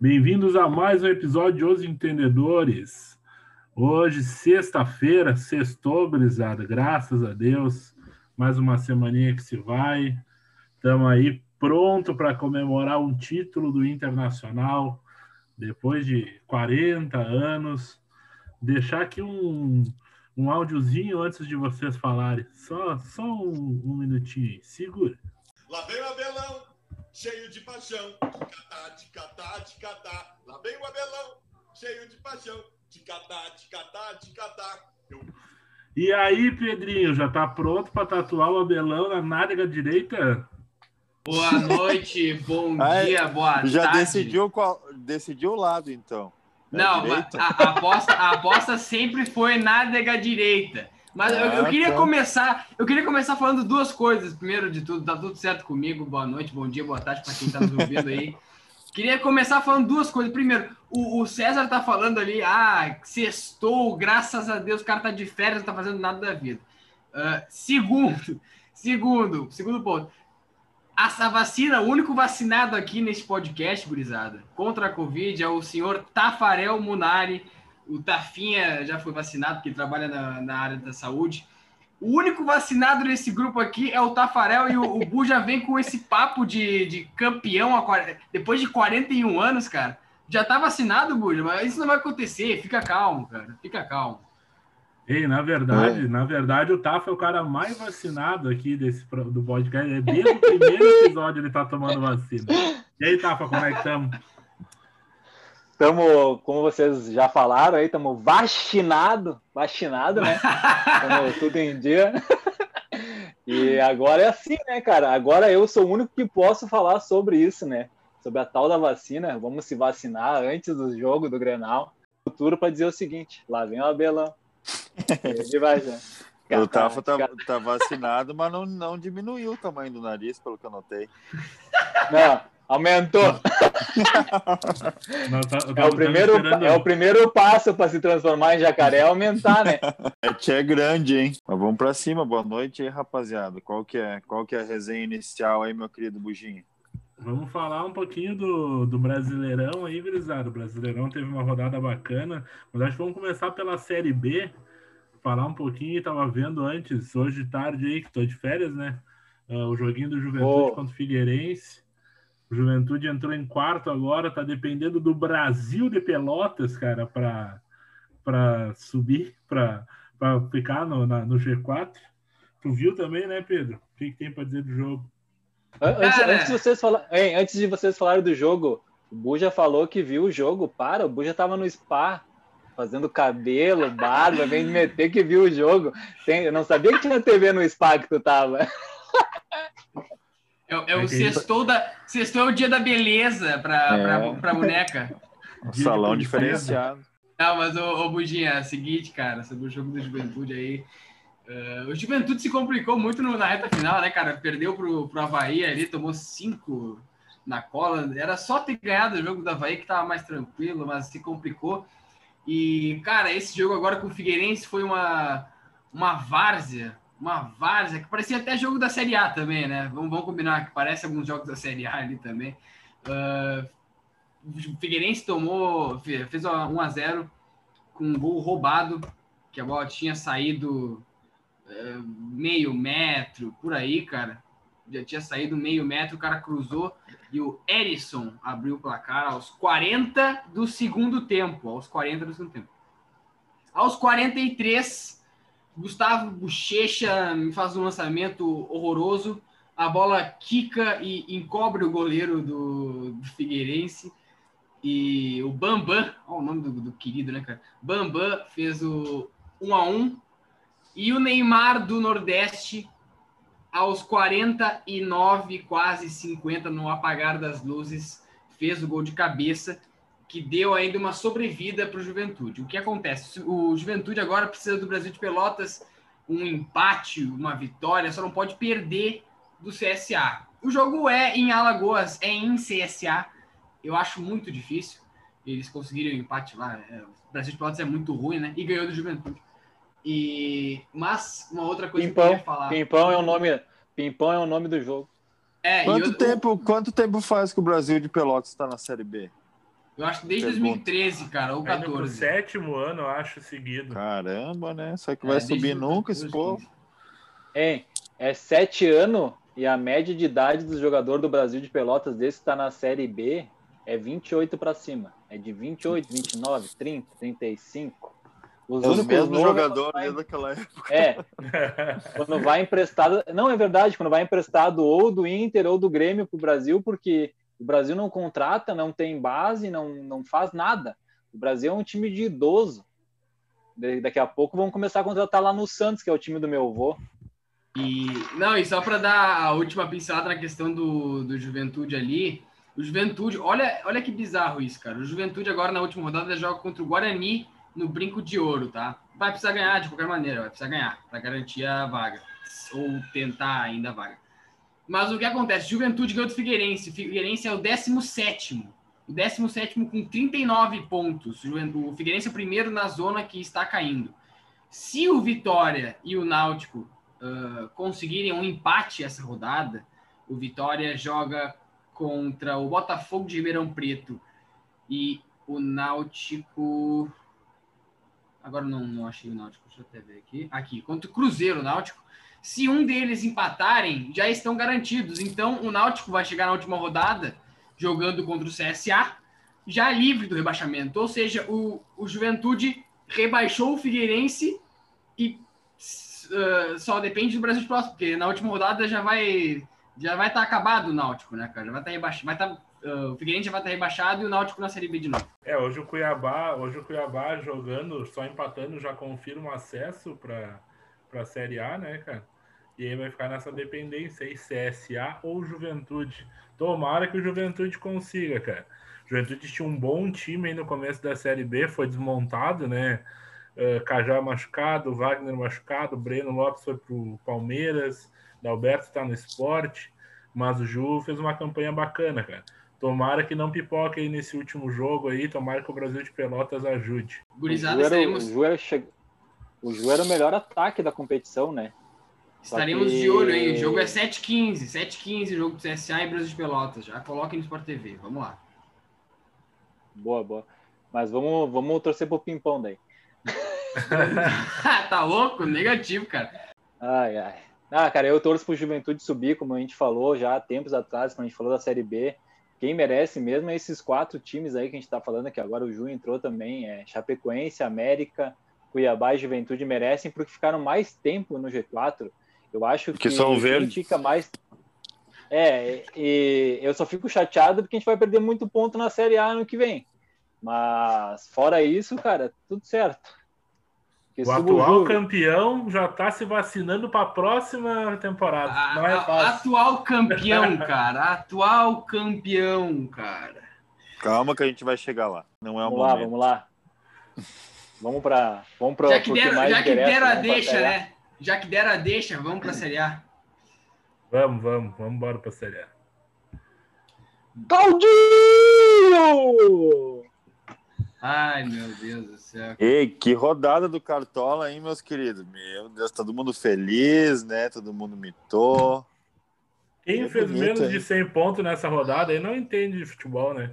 Bem-vindos a mais um episódio de Os Entendedores. Hoje, sexta-feira, sextou, brisada, graças a Deus. Mais uma semaninha que se vai. Estamos aí pronto para comemorar um título do Internacional depois de 40 anos. Deixar aqui um, um áudiozinho antes de vocês falarem. Só, só um, um minutinho aí. Segura. Lá vem o Abelão, cheio de paixão. Ticatá, ticatá, ticatá. Lá vem o Abelão, cheio de paixão. Ticatá, ticatá, ticatá. Eu... E aí, Pedrinho, já tá pronto para tatuar o Abelão na nádega direita? Boa noite, bom dia, boa Já tarde. decidiu qual, decidiu o lado, então. Não, a, a aposta, a aposta sempre foi nádega direita. Mas eu, eu Ah, queria tá. começar, eu queria começar falando duas coisas. Primeiro de tudo, tá tudo certo comigo. Boa noite, bom dia, boa tarde para quem tá nos ouvindo aí. Queria começar falando duas coisas. Primeiro, o, o César tá falando ali, ah, sextou, graças a Deus, o cara tá de férias, não tá fazendo nada da vida. Ah, segundo, segundo, segundo ponto. Essa vacina, o único vacinado aqui nesse podcast, gurizada, contra a Covid é o senhor Tafarel Munari. O Tafinha já foi vacinado, porque trabalha na, na área da saúde. O único vacinado nesse grupo aqui é o Tafarel e o, o Bu já vem com esse papo de, de campeão a, depois de 41 anos, cara. Já tá vacinado, Buja, mas isso não vai acontecer. Fica calmo, cara. Fica calmo. Ei, na verdade, na verdade, o Tafa é o cara mais vacinado aqui desse, do podcast. É Desde o primeiro episódio ele tá tomando vacina. E aí, Tafa, como é que estamos? Estamos, como vocês já falaram aí, estamos vacinado, vacinado, né? Estamos tudo em dia. E agora é assim, né, cara? Agora eu sou o único que posso falar sobre isso, né? Sobre a tal da vacina. Vamos se vacinar antes do jogo do Grenal. Futuro para dizer o seguinte: lá vem o Abelão. Ele vai já. O Tafa tá, tá vacinado, mas não, não diminuiu o tamanho do nariz, pelo que eu notei. Não, aumentou. É o primeiro, é o primeiro passo para se transformar em jacaré, é aumentar, né? É é grande, hein? Mas vamos pra cima. Boa noite aí, rapaziada. Qual que é, qual que é a resenha inicial aí, meu querido Buginho? Vamos falar um pouquinho do, do Brasileirão aí, gurizada. O Brasileirão teve uma rodada bacana, mas acho que vamos começar pela Série B. Falar um pouquinho, tava vendo antes, hoje de tarde aí, que tô de férias, né? Ah, o joguinho do Juventude Oh. contra o Figueirense. O Juventude entrou em quarto agora, tá dependendo do Brasil de Pelotas, cara, para para subir, para ficar no, na- no G4. Tu viu também, né, Pedro? O que, que tem para dizer do jogo? An- Antes, antes de vocês falar, Hein, antes de vocês falarem do jogo, o Buja falou que viu o jogo. Para, o Buja tava no spa, fazendo cabelo, barba, vem me meter que viu o jogo. Tem- eu não sabia que tinha TV no spa que tu tava. É, é É o ele- sextou, da, sextou é o dia da beleza pra, É. pra, pra boneca. Um salão diferenciado. Não, mas, ô, ô é o seguinte, cara, sobre o jogo do Juventude aí. Eh, o Juventude se complicou muito no- na reta final, né, cara? Perdeu pro, pro Havaí ali, tomou cinco na cola. Era só ter ganhado o jogo do Havaí que tava mais tranquilo, mas se complicou. E, cara, esse jogo agora com o Figueirense foi uma, uma várzea. Uma várzea, que parecia até jogo da Série A também, né? Vamos, vamos combinar que parece alguns jogos da Série A ali também. Ah, o Figueirense tomou, fe- fez 1 a 0 com um gol roubado, que a bola tinha saído meio metro, por aí, cara. Já tinha saído meio metro, o cara cruzou e o Erisson abriu o placar aos 40 do segundo tempo. Aos 40 do segundo tempo. Aos 43, Gustavo Bochecha faz um lançamento horroroso. A bola quica e encobre o goleiro do, do Figueirense. E o Bambam, olha o nome do, do querido, né, cara? Bambam fez o 1 a 1 e o Neymar do Nordeste aos 49, quase 50 no apagar das luzes, fez o gol de cabeça que deu ainda uma sobrevida para o Juventude. O que acontece? O Juventude agora precisa do Brasil de Pelotas um empate, uma vitória, só não pode perder do CSA. O jogo é em Alagoas, é em CSA. Eu acho muito difícil eles conseguirem o empate lá. É, o Brasil de Pelotas é muito ruim, né? E ganhou do Juventude. E mas uma outra coisa que eu Pimpão, queria falar. Pimpão é o nome, Pimpão é o nome do jogo. É, Quanto eu, tempo, quanto tempo faz que o Brasil de Pelotas está na Série B? Eu acho que desde Pergunta. 2013, cara, ou Tá indo pro 14. sétimo ano, eu acho, seguido. Caramba, né? Só que É, vai subir nunca esse 2014, povo. Hein? É sete anos e a média de idade dos jogadores do Brasil de Pelotas desse que tá na Série B é 28 para cima. É de 28, 29, 30, 35. Os É os únicos mesmos jogadores vai- desde época. É, quando vai emprestado. Não, é verdade, quando vai emprestado ou do Inter ou do Grêmio para o Brasil, porque o Brasil não contrata, não tem base, não, não faz nada. O Brasil é um time de idoso. Da- Daqui a pouco vão começar a contratar lá no Santos, que é o time do meu avô. E não, e só para dar a última pincelada na questão do, do Juventude ali, o Juventude, olha, olha que bizarro isso, cara. O Juventude agora na última rodada joga contra o Guarani no Brinco de Ouro, tá? Vai precisar ganhar de qualquer maneira, vai precisar ganhar para garantir a vaga ou tentar ainda a vaga. Mas o que acontece? Juventude ganhou do Figueirense. Figueirense é o 17 o 17 com 39 pontos. O Figueirense é o primeiro na zona que está caindo. Se o Vitória e o Náutico ah, conseguirem um empate essa rodada, o Vitória joga contra o Botafogo de Ribeirão Preto e o Náutico. Agora não, não achei o Náutico, deixa eu até ver aqui. Aqui, contra o Cruzeiro Náutico. Se um deles empatarem, já estão garantidos. Então o Náutico vai chegar na última rodada jogando contra o CSA, já livre do rebaixamento. Ou seja, o, o Juventude rebaixou o Figueirense e uh, só depende do Brasil de próximo, porque na última rodada já vai já vai estar acabado o Náutico, né, cara? Já vai estar rebaixado, vai estar o Figueirense já vai estar rebaixado e o Náutico na Série B de novo. É, hoje o Cuiabá, hoje o Cuiabá jogando, só empatando, já confirma acesso para a Série A, né, cara? E aí vai ficar nessa dependência aí, CSA ou Juventude. Tomara que o Juventude consiga, cara. Juventude tinha um bom time aí no começo da Série B, foi desmontado, né? Uh, Cajá machucado, Wagner machucado, Breno Lopes foi pro Palmeiras, Dalberto está no esporte, mas o Ju fez uma campanha bacana, cara. Tomara que não pipoque aí nesse último jogo aí, tomara que o Brasil de Pelotas ajude. Gurizada, o, Ju era, o, Ju era, che- o Ju era o melhor ataque da competição, né? estaremos que- de olho aí. O jogo é 7h15, 7h15 o jogo do CSA e Brasil de Pelotas. Já coloquem no Sport TV, vamos lá. Boa, boa. Mas vamos, vamos torcer pro Pimpão daí. tá louco? Negativo, cara. Ai, ai. Ah, cara, eu torço pro Juventude subir, como a gente falou já há tempos atrás, quando a gente falou da Série B. Quem merece mesmo é esses quatro times aí que a gente tá falando, que agora o Ju entrou também, é Chapecoense, América, Cuiabá e Juventude merecem porque ficaram mais tempo no G4. Eu acho Porque que são verdes. fica mais... É, e eu só fico chateado porque a gente vai perder muito ponto na Série A ano que vem. Mas, fora isso, cara, tudo certo. Porque O atual campeão já tá se vacinando para a próxima temporada. A- Não é a- fácil. atual campeão, cara. Atual campeão, cara. Calma que a gente vai chegar lá. Não é o Vamos lá, momento. vamos lá. Vamos para vamos pra, Já que deram, mais já que deram a vamos deixa, A. né? Já que deram a deixa, vamos pra Série A. Vamos, vamos, vamos embora para a Série A. Claudinho! Ai, meu Deus do céu. Ei, que rodada do Cartola, hein, meus queridos? Meu Deus, todo mundo feliz, né? Todo mundo mitou. Quem É fez bonito, menos hein? de 100 pontos nessa rodada aí não entende de futebol, né?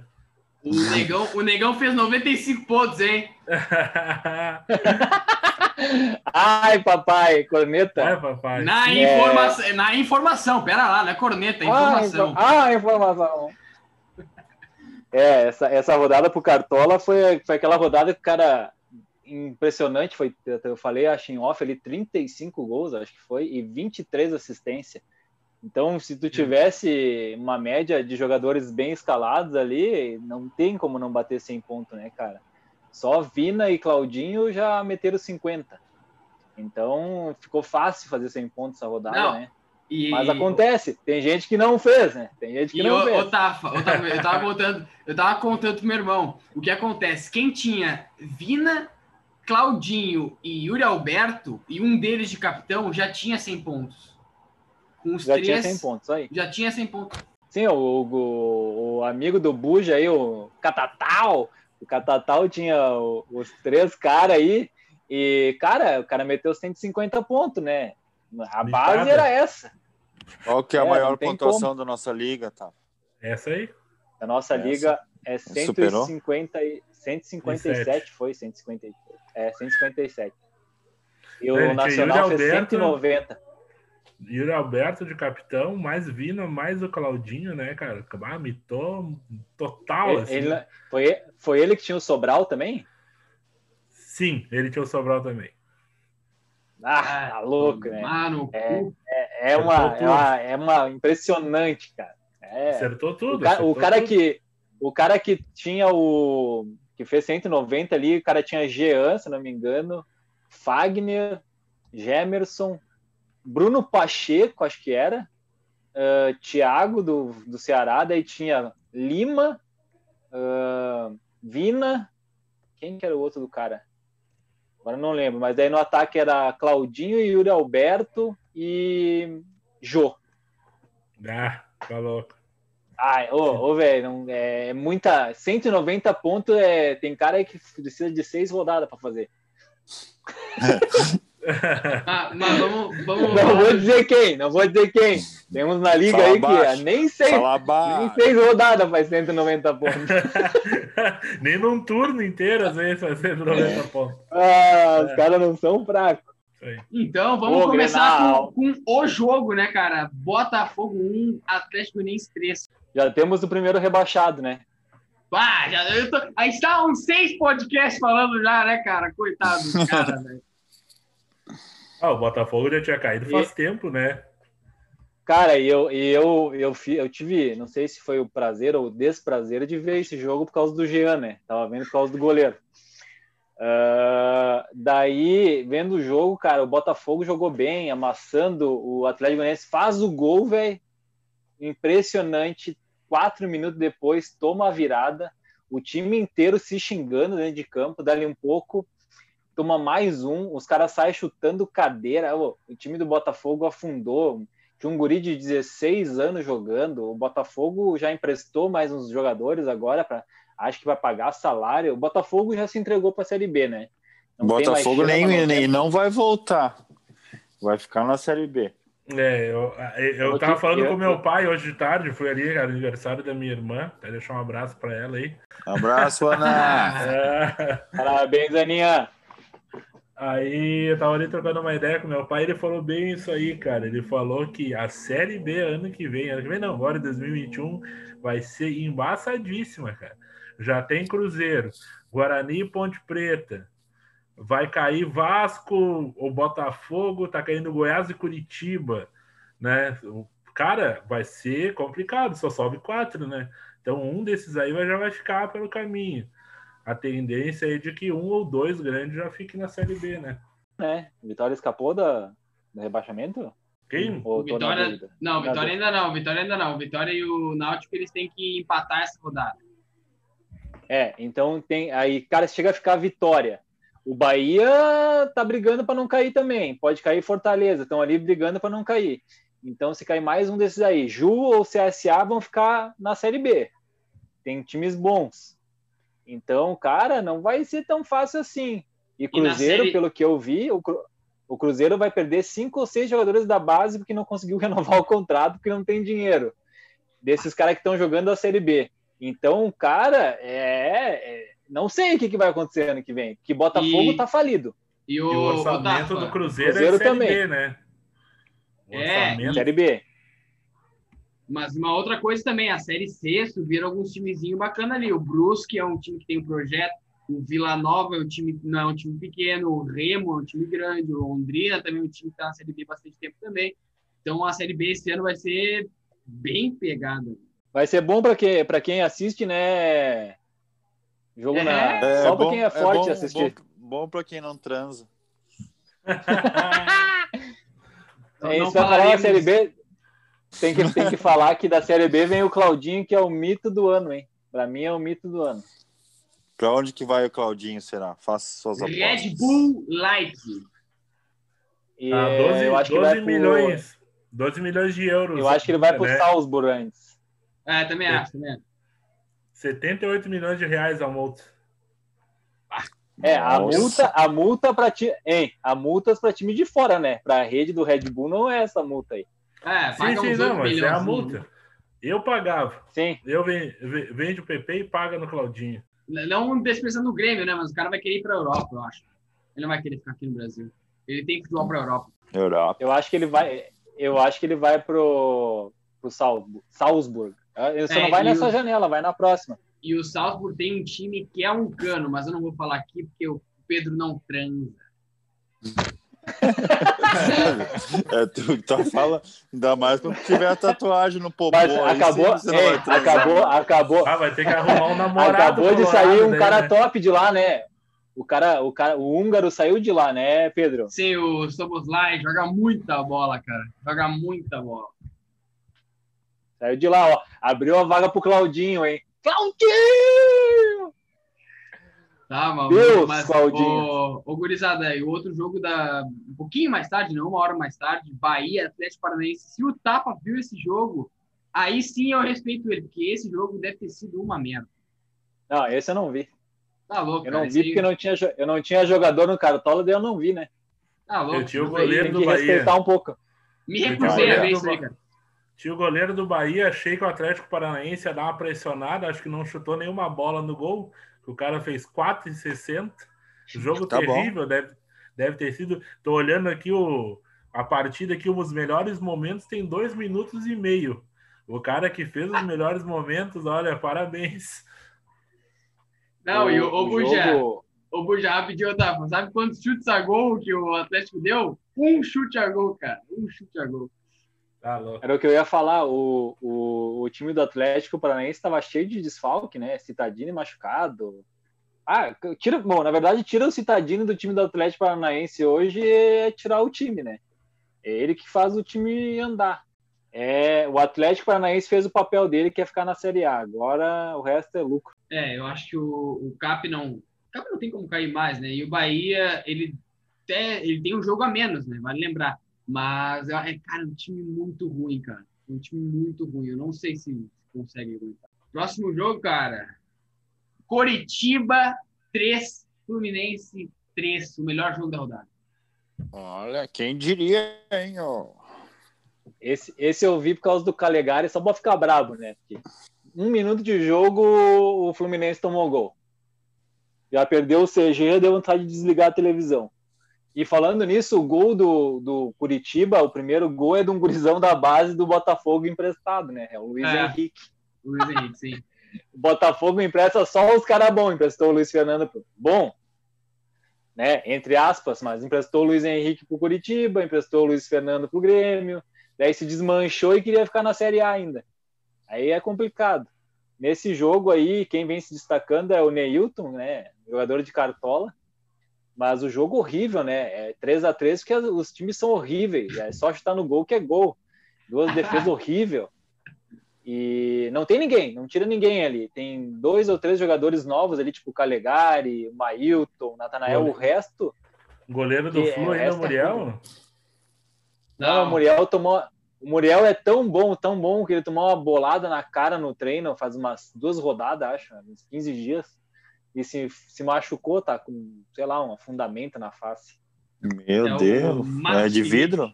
O Negão, o Negão fez 95 pontos, hein? Ai, papai, corneta. é, papai. Na, É. informa na informação, pera lá, não é corneta, é Ah, informação. info- Ah, informação. É, essa, essa rodada pro Cartola foi, foi aquela rodada que o cara impressionante, foi, eu falei, acho em off ali, 35 gols, acho que foi, e 23 assistências. Então, se tu tivesse uma média de jogadores bem escalados ali, não tem como não bater 100 pontos, né, cara? Só Vina e Claudinho já meteram 50. Então, ficou fácil fazer 100 pontos essa rodada, Não, né? E, Mas acontece, tem gente que não fez, né? Tem gente que E não o, fez. o Tafa, o Tafa, eu tava contando, eu tava contando pro meu irmão. O que acontece? Quem tinha Vina, Claudinho e Yuri Alberto, e um deles de capitão, já tinha 100 pontos. Com os Já três, tinha 100 pontos aí. Já tinha 100 pontos. Sim, o, o, o amigo do Buja aí, o Catatal, o Catatal tinha os três caras aí E, cara, o cara meteu 150 pontos, né? A base era essa. Qual que é a É, maior pontuação da nossa liga, tá? Essa aí? A nossa Essa. liga é Superou? 150, e- 157, foi 157. É, 157. E o Nacional Yuri fez Alberto. 190. Yuri Alberto de capitão, mais Vina, mais o Claudinho, né, cara? Ah, mitou total, Ele- assim. ele- foi, foi ele que tinha o Sobral também? Sim, ele tinha o Sobral também. Ah, tá louco, né? Mano, É. cu. É, é uma, é, uma, é uma impressionante, cara. É, Acertou tudo. o, cara, o acertou cara tudo. que o cara que tinha o que fez 190 ali, o cara tinha Jean, se não me engano, Fagner, Gemerson, Bruno Pacheco, acho que era, ah, Thiago do, do Ceará, daí tinha Lima, ah, Vina, quem que era o outro do cara? Agora não lembro, mas daí no ataque era Claudinho, Yuri Alberto e Jô. Ah, tá louco. Ai, ô, ô velho, não- é muita. 190 pontos é. Tem cara aí que precisa de seis rodadas para fazer. Ah, mas vamos, vamos Não vou dizer quem, não vou dizer quem. Temos na liga Fala aí que é, baixo. nem seis, nem seis rodadas faz 190 pontos. Nem num turno inteiro, às vezes, fazendo 90 pontos. Ah, os caras não são fracos. Então, vamos Ô, começar com, com o jogo, né, cara? Botafogo 1, Atlético Uniense 3. Já temos o primeiro rebaixado, né? Ah, já, eu tô, a gente tá uns seis podcasts falando já, né, cara? Coitado do cara, velho. Ah, o Botafogo já tinha caído faz tempo, né? Cara, e eu, e eu, eu, eu tive, não sei se foi o prazer ou o desprazer de ver esse jogo por causa do Jean, né? Tava vendo por causa do goleiro. Ah, daí, vendo o jogo, cara, o Botafogo jogou bem, amassando, o Atlético Goianiense faz o gol, velho. Impressionante. Quatro minutos depois, toma a virada. O time inteiro se xingando dentro de campo, dali um pouco, toma mais um. Os caras saem chutando cadeira. O time do Botafogo afundou. Tinha um guri de 16 anos jogando. O Botafogo já emprestou mais uns jogadores agora para acho que vai pagar salário. O Botafogo já se entregou para a Série B, né? Não tem mais Botafogo nem, não nem tem- não vai voltar. Vai ficar na Série B. É, eu, eu Eu tava falando eu- com meu pai hoje de tarde, fui ali, era aniversário da minha irmã, até deixar um abraço pra ela aí. Abraço, Ana. É, Parabéns, Aninha. aí eu tava ali trocando uma ideia com meu pai, ele falou bem isso aí, cara. Ele falou que a Série B ano que vem, ano que vem não, agora em 2021, vai ser embaçadíssima, cara. Já tem Cruzeiro, Guarani e Ponte Preta. Vai cair Vasco ou Botafogo, tá caindo Goiás e Curitiba, né? Cara, vai ser complicado, só sobe quatro, né? Então um desses aí vai, já vai ficar pelo caminho. A tendência é de que um ou dois grandes já fiquem na Série B, né? É, Vitória escapou da, do rebaixamento? Quem? Vitória-? Não, Vitória ainda não, Vitória ainda não. Vitória e o Náutico, eles têm que empatar essa rodada. É, então tem aí, cara, chega a ficar a vitória. O Bahia tá brigando para não cair também. Pode cair Fortaleza, estão ali brigando para não cair. Então, se cair mais um desses aí, Ju ou CSA vão ficar na Série B. Tem times bons. Então, cara, não vai ser tão fácil assim. E Cruzeiro, série- pelo que eu vi, o, Cru- o Cruzeiro vai perder cinco ou seis jogadores da base porque não conseguiu renovar o contrato porque não tem dinheiro. Desses caras que estão jogando a Série B. Então, cara, é, é- não sei o que, que vai acontecer ano que vem. Que Botafogo E- tá falido. E o, E o orçamento Tafa, do Cruzeiro, Cruzeiro é Série também. B, né? O É, Série B. Mas uma outra coisa também, a Série C subiram alguns timezinhos bacanas ali. O Brusque é um time que tem um projeto, o Vila Nova é um time não é um time pequeno, o Remo é um time grande, o Londrina também é um time que está na Série B há bastante tempo também. Então a Série B esse ano vai ser bem pegada. Vai ser bom para quem, pra quem assiste, né? Jogo na. É, Só para quem é forte bom, assistir. Bom, bom pra quem não transa. É não isso, vai falar da Série B. Tem que, tem que falar que da Série B vem o Claudinho, que é o mito do ano, hein? Pra mim é o mito do ano. Pra onde que vai o Claudinho, será? Faça suas apostas. Red Bull Light. E Ah, 12, eu acho que 12 vai pro- milhões. 12 milhões de euros. Eu acho que ele vai pro né? Salzburg antes. É, também acho, também acho. 78 milhões de reais a multa. É, a Nossa. multa, a multa para ti, hein? A multas para time de fora, né? Para a rede do Red Bull não é essa multa aí. É, Sim, sim, não, mas é a milhões, multa. Eu pagava. Sim. Eu ven- ve- vende o PP e paga no Claudinho. Não deixa pensando no Grêmio, né? Mas o cara vai querer ir pra Europa, eu acho. Ele não vai querer ficar aqui no Brasil. Ele tem futebol pra Europa. Europa. Eu acho que ele vai, eu acho que ele vai pro pro Salzburg. Salzburg. Ele só É, não vai nessa o- janela, vai na próxima. E o Salzburg tem um time que é um cano, mas eu não vou falar aqui porque o Pedro não transa. É tu que tu fala, ainda mais quando tiver a tatuagem no popô. Mas aí acabou, sim você não ei, vai transar. acabou, acabou, Ah, vai ter que arrumar um namorado. acabou de sair um daí, cara né? top de lá, né? O cara, o cara, o húngaro saiu de lá, né, Pedro? Sim, o Soboslai joga muita bola, cara. Joga muita bola. Saiu de lá, ó. Abriu a vaga pro Claudinho, hein? Claudinho! Tá, mano. Deus, mas Claudinho. o, o Gurizada, e o outro jogo da. Um pouquinho mais tarde, não uma hora mais tarde, Bahia, Atlético Paranaense. Se o Tapa viu esse jogo, aí sim eu respeito ele, porque esse jogo deve ter sido uma merda. Não, esse eu não vi. Tá louco, Eu cara. não esse vi aí- porque não tinha, eu não tinha jogador no Cartola, daí eu não vi, né? Tá louco. Eu tinha o Isso aí- goleiro Tem do que Bahia. respeitar um pouco. Me recusei a ver goleiro isso do aí, cara. Tinha o goleiro do Bahia, achei que o Atlético Paranaense ia dar uma pressionada, acho que não chutou nenhuma bola no gol. O cara fez 4,60. Jogo Tá bom. terrível, deve, deve ter sido. Tô olhando aqui o, a partida aqui, os melhores momentos tem dois minutos e meio. O cara que fez os melhores momentos, olha, parabéns. Não, e o, o, Bujá, jogo- o Bujá pediu, Tapa, sabe quantos chutes a gol que o Atlético deu? Um chute a gol, cara. Um chute a gol. Tá louco. Era o que eu ia falar. O, o, o time do Atlético Paranaense estava cheio de desfalque, né? Citadini machucado. Ah, tira, bom, na verdade, tira o Citadini do time do Atlético Paranaense hoje é tirar o time, né? É ele que faz o time andar. É, o Atlético Paranaense fez o papel dele, que é ficar na Série A. Agora o resto é lucro. É, eu acho que o, o Cap não. O Cap não tem como cair mais, né? E o Bahia, ele, até, ele tem um jogo a menos, né? Vale lembrar. Mas, é, cara, é um time muito ruim, cara. Um time muito ruim. Eu não sei se consegue aguentar. Próximo jogo, cara. Coritiba 3, Fluminense 3. O melhor jogo da rodada. Olha, quem diria, hein, ó. Esse, esse eu vi por causa do Calegari, só pra ficar brabo, né? Porque um minuto de jogo, o Fluminense tomou gol. Já perdeu o CG, deu vontade de desligar a televisão. E falando nisso, o gol do, do Curitiba, o primeiro gol é de um gurizão da base do Botafogo emprestado, né? É o Luiz É. Henrique. Luiz Henrique, sim. O Botafogo empresta só os caras bons, emprestou o Luiz Fernando pro... bom, né? Entre aspas, mas emprestou o Luiz Henrique pro Curitiba, emprestou o Luiz Fernando pro Grêmio, daí se desmanchou e queria ficar na Série A ainda. Aí é complicado. Nesse jogo aí, quem vem se destacando é o Neilton, né? Jogador de cartola. Mas o jogo horrível, né? É 3 a 3 porque os times são horríveis. É só chutar no gol que é gol. Duas defesas horrível. E não tem ninguém, não tira ninguém ali. Tem dois ou três jogadores novos ali, tipo o Calegari, o Mailton, o Natanael, o resto. Goleiro do Flu é ainda, o esta Muriel? Não, o Muriel tomou. O Muriel é tão bom, tão bom, que ele tomou uma bolada na cara no treino faz umas duas rodadas, acho, uns 15 dias. E se, se machucou, tá com, sei lá, um afundamento na face. Meu É Deus. É de vidro?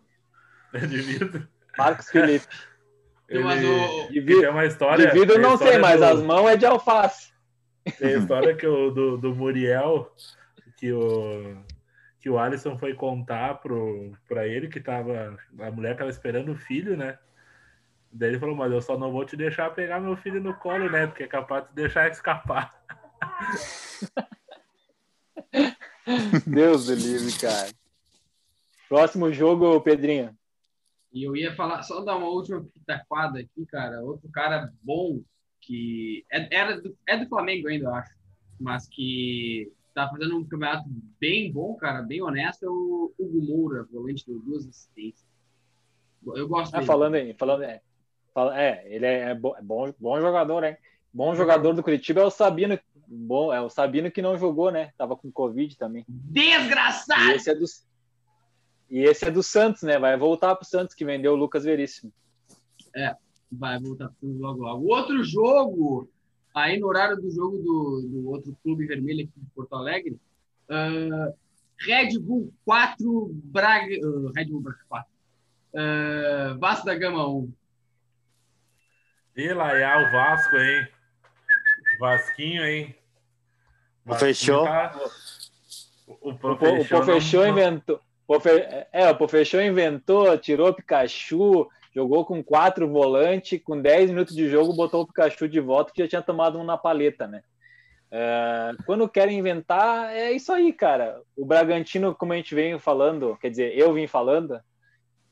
É de vidro. Marcos Felipe. Mas Ele, o- De vidro, tem uma história. de vidro não sei, mas do- as mãos é de alface. Tem a história que o, do, do Muriel, que o, que o Alisson foi contar pro, pra ele que tava. A mulher tava esperando o filho, né? Daí ele falou, mas eu só não vou te deixar pegar meu filho no colo, né? Porque é capaz de deixar escapar. Deus do livre, cara. Próximo jogo, Pedrinho. E eu ia falar, só dar uma última pitaquada aqui, cara. Outro cara bom que é, era do, é do Flamengo ainda, eu acho, mas que tá fazendo um campeonato bem bom, cara, bem honesto, é o Hugo Moura, volante do duas assistências. Eu gosto Ah, dele. falando aí, falando é, fala- é ele é, é bo- é bom, bom jogador, hein? Bom jogador do Curitiba é o Sabino, bom, é o Sabino que não jogou, né? Tava com Covid também. Desgraçado! E esse é do E esse é do Santos, né? Vai voltar pro Santos que vendeu o Lucas Veríssimo. Vai voltar tudo logo logo. Outro jogo, aí no horário do jogo do, do outro clube vermelho aqui de Porto Alegre, Uh, Red Bull 4, Braga. Uh, Red Bull Braga 4. Uh, Vasco da Gama 1. E lá é o Vasco, hein? Vasquinho, hein? O Fechou. Tá... O, o, Pofechou, o Pofechou inventou. Pofe... É, o Pofechou inventou, tirou o Pikachu, jogou com quatro volantes, com 10 minutos de jogo, botou o Pikachu de volta, que já tinha tomado um na paleta, né? É, quando querem inventar, é isso aí, cara. O Bragantino, como a gente vem falando, quer dizer, eu vim falando,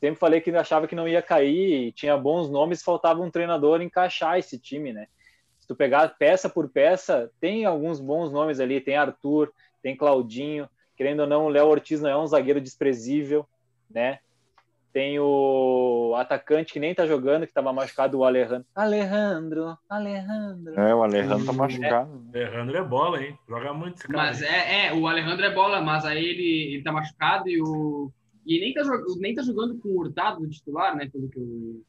sempre falei que achava que não ia cair, tinha bons nomes, faltava um treinador encaixar esse time, né? Se tu pegar peça por peça, tem alguns bons nomes ali, tem Arthur, tem Claudinho, querendo ou não, o Léo Ortiz não é um zagueiro desprezível, né? Tem o atacante que nem tá jogando, que tava machucado, o Alejandro. Alejandro, Alejandro. É, o Alejandro tá machucado. É. Alejandro é bola, hein? Joga muito esse cara. Mas é, é, o Alejandro é bola, mas aí ele, ele tá machucado e o. E nem tá, nem tá jogando com o Hurtado titular, né? Pelo que eu.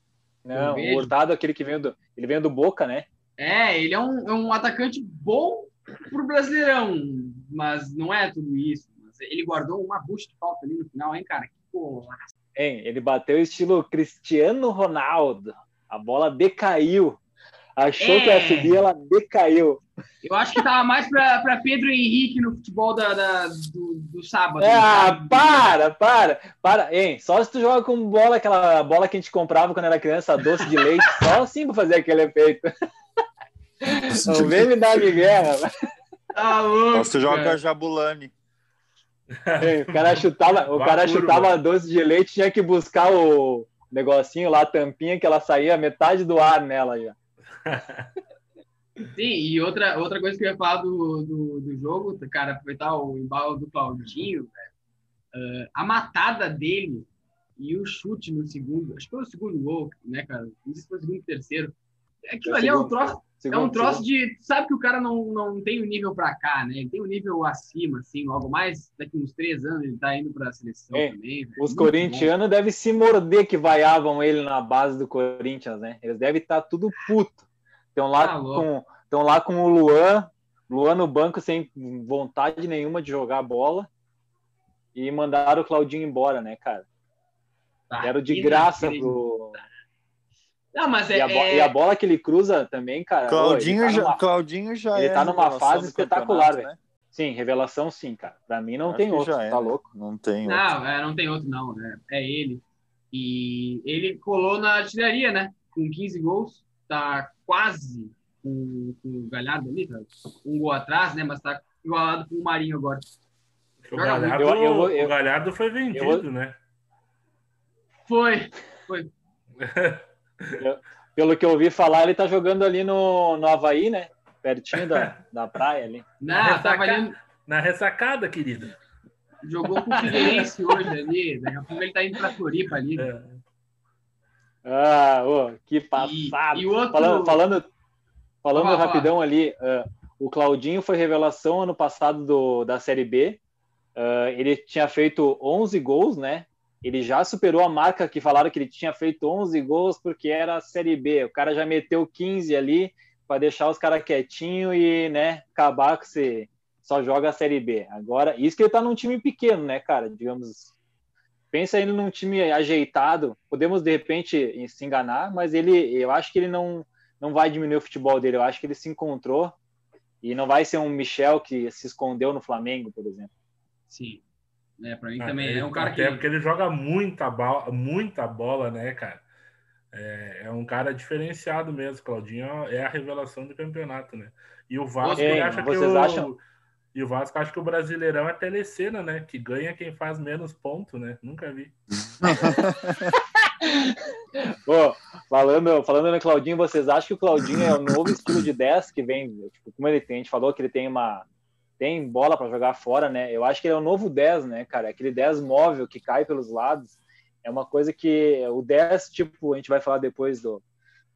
Não, o Hurtado é aquele que vem do. Ele vem do Boca, né? É, ele é um, é um atacante bom pro Brasileirão, mas não é tudo isso. Mas ele guardou uma bucha de falta ali no final, hein, cara? Que golaço. Hein, ele bateu estilo Cristiano Ronaldo. A bola decaiu. Achou é... que ia subir, ela decaiu. Eu acho que tava mais para Pedro Henrique no futebol da, da do, do, sábado. Ah, para, para, para. Hein, só se tu joga com bola, aquela bola que a gente comprava quando era criança, doce de leite, só assim pra fazer aquele efeito. Não vem me dar de guerra. Tá louco, tu joga Jabulani. O cara chutava, o cara chutava doce de leite, tinha que buscar o negocinho lá, a tampinha, que ela saía metade do ar nela já. Sim, e outra, outra coisa que eu ia falar do, do, do jogo, cara, aproveitar o embalo do Claudinho, uh, a matada dele e o chute no segundo, acho que foi o segundo gol, né, cara? Não sei se foi o segundo e terceiro. Aquilo é ali é um troço, Segundo, é um troço de. Sabe que o cara não, não tem o um nível para cá, né? Ele tem um nível acima, assim, logo mais daqui uns três anos ele tá indo para a seleção é, também. Os corintianos devem se morder que vaiavam ele na base do Corinthians, né? Eles devem estar tá tudo puto. Estão lá, tá com, lá com o Luan, Luan no banco sem vontade nenhuma de jogar bola. E mandaram o Claudinho embora, né, cara? Tá, Era de graça pro. Não, mas é, e, a é... e a bola que ele cruza também, cara. Claudinho, tá já, numa... Claudinho já ele é. tá numa fase espetacular, velho. Né? Sim, revelação sim, cara. Pra mim não Acho tem outro, é, tá né? louco? Não tem não, outro. É, não tem outro, não, né? É ele. E ele colou na artilharia, né? Com 15 gols, tá quase com, com o Galhardo ali, tá? um gol atrás, né? Mas tá igualado com o Marinho agora. O Galhardo, eu, eu, eu, o Galhardo foi vendido, né? Foi, foi. Pelo que eu ouvi falar, ele tá jogando ali no, no Havaí, né? Pertinho da, da praia ali. Não, na, ressaca... ali... na ressacada, querido. Jogou com o Figueirense hoje ali. Daqui a pouco ele tá indo pra Floripa ali. É. Ah, oh, que passado. E, e outro... Falando, falando, falando rapidão ali, uh, o Claudinho foi revelação ano passado do, da Série B. Uh, ele tinha feito 11 gols, né? Ele já superou a marca que falaram que ele tinha feito 11 gols porque era a Série B. O cara já meteu 15 ali para deixar os caras quietinho e, né, acabar com se só joga a Série B. Agora, isso que ele tá num time pequeno, né, cara? Digamos, pensa ele num time ajeitado. Podemos de repente se enganar, mas ele, eu acho que ele não não vai diminuir o futebol dele. Eu acho que ele se encontrou e não vai ser um Michel que se escondeu no Flamengo, por exemplo. Sim. Né? Para mim ah, também é um cara até que. porque ele joga muita bola, muita bola, né, cara? É, é, um cara diferenciado mesmo. Claudinho é a revelação do campeonato, né? E o Vasco Ei, acha que vocês o, acham... E o Vasco acha que o Brasileirão é telecena, né? Que ganha quem faz menos ponto, né? Nunca vi. Pô, falando, falando no Claudinho, vocês acham que o Claudinho é o novo estilo de 10 que vem? Tipo, como ele tem, a gente falou que ele tem uma tem bola para jogar fora, né? Eu acho que ele é o novo 10, né, cara? Aquele 10 móvel que cai pelos lados. É uma coisa que o 10, tipo, a gente vai falar depois do,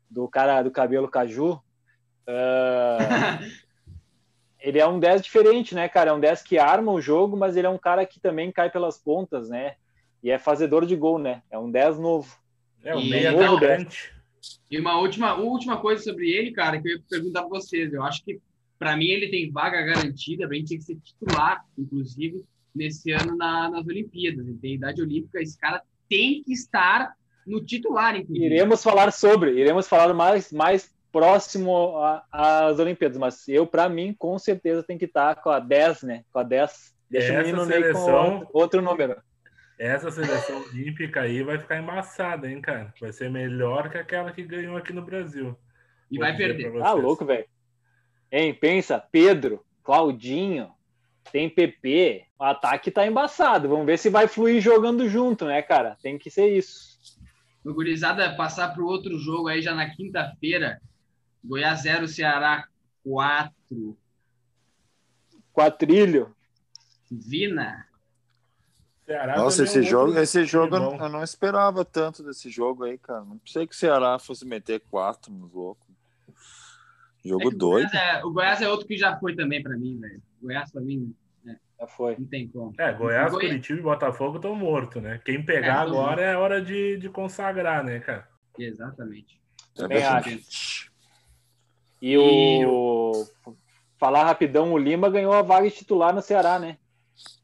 do cara do cabelo caju. Uh, ele é um 10 diferente, né, cara? É um 10 que arma o jogo, mas ele é um cara que também cai pelas pontas, né? E é fazedor de gol, né? É um 10 novo. É um meia atacante. E uma última, última coisa sobre ele, cara, que eu ia perguntar para vocês. Eu acho que para mim ele tem vaga garantida, para gente tem que ser titular, inclusive, nesse ano na, nas Olimpíadas. Ele tem idade olímpica, esse cara tem que estar no titular, inclusive. Iremos falar sobre, iremos falar mais, mais próximo às Olimpíadas, mas eu, para mim, com certeza tem que estar com a 10, né? Com a 10. Deixa Essa o menino seleção- outro, outro número. Essa seleção olímpica aí vai ficar embaçada, hein, cara? Vai ser melhor que aquela que ganhou aqui no Brasil. E Vou vai perder. Tá vocês. louco, velho. Hein, pensa, Pedro, Claudinho, tem PP, o ataque tá embaçado. Vamos ver se vai fluir jogando junto, né, cara? Tem que ser isso. O Gurizada passar para o outro jogo aí já na quinta-feira. Goiás 0, Ceará 4. Quatrilho. Vina. Ceará Nossa, é esse um jogo, esse jogo eu não- eu não esperava tanto desse jogo aí, cara. Não pensei que o Ceará fosse meter quatro no louco. É Jogo que o, doido. Goiás é, o Goiás é outro que já foi também para mim, velho. O Goiás para mim Já foi. não tem como. É, Goiás, Goi- Curitiba e Botafogo estão mortos, né? Quem pegar É, agora é hora de, de consagrar, né, cara? Exatamente. Também verdade. E E o. Falar rapidão, o Lima ganhou a vaga de titular no Ceará, né?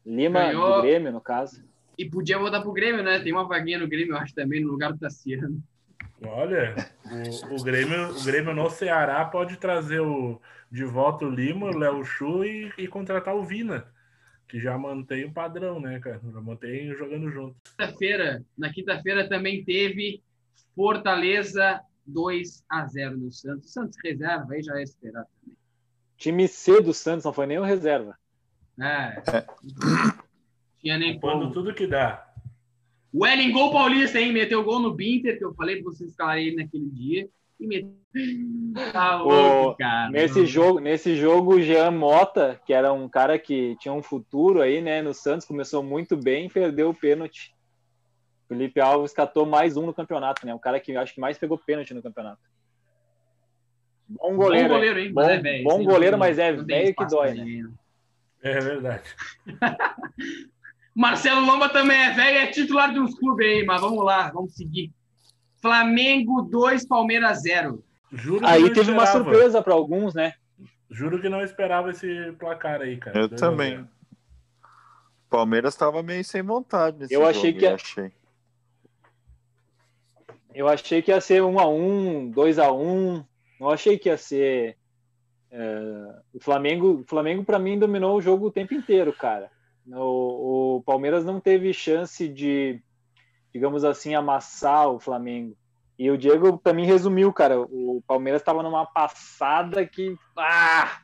Lima Ganhou. do Grêmio, no caso. E podia voltar pro Grêmio, né? Tem uma vaguinha no Grêmio, eu acho também, no lugar do Tassiano. Olha, o, o, Grêmio, o Grêmio no Ceará pode trazer o, de volta o Lima, o Léo Chu e, e contratar o Vina, que já mantém o padrão, né, cara? Já mantém jogando junto. Quinta-feira, na quinta-feira também teve Fortaleza 2 a 0 no Santos. Santos reserva aí já é esperado também. Time C do Santos, não foi nem o reserva. É. Tinha nem Quando como. tudo que dá. O Ellen Gol Paulista, hein? Meteu gol no Binter, que eu falei pra vocês escalarem ele naquele dia. E meteu. Tá louco, cara. Nesse jogo, nesse jogo, o Jean Mota, que era um cara que tinha um futuro aí, né, no Santos, começou muito bem e perdeu o pênalti. Felipe Alves catou mais um no campeonato, né? O cara que eu acho que mais pegou pênalti no campeonato. Bom goleiro. bom goleiro, hein? Bom, Mas é velho. bom goleiro, mas é velho que dói, né? né? É verdade. Marcelo Lomba também é velho, é titular de uns clubes aí, mas vamos lá, vamos seguir. Flamengo 2, Palmeiras 0. Juro Aí teve uma esperava. surpresa para alguns, né? Juro que não esperava esse placar aí, cara. Eu Dois também. zero. Palmeiras estava meio sem vontade nesse Eu jogo. achei que- eu achei. Eu achei que ia ser 1 a 1 2 a 1 Não achei que ia ser. é, o Flamengo, o Flamengo para mim, dominou o jogo o tempo inteiro, cara. O, o Palmeiras não teve chance de, digamos assim, amassar o Flamengo. E o Diego, para mim, resumiu, cara. O Palmeiras estava numa passada que. Ah!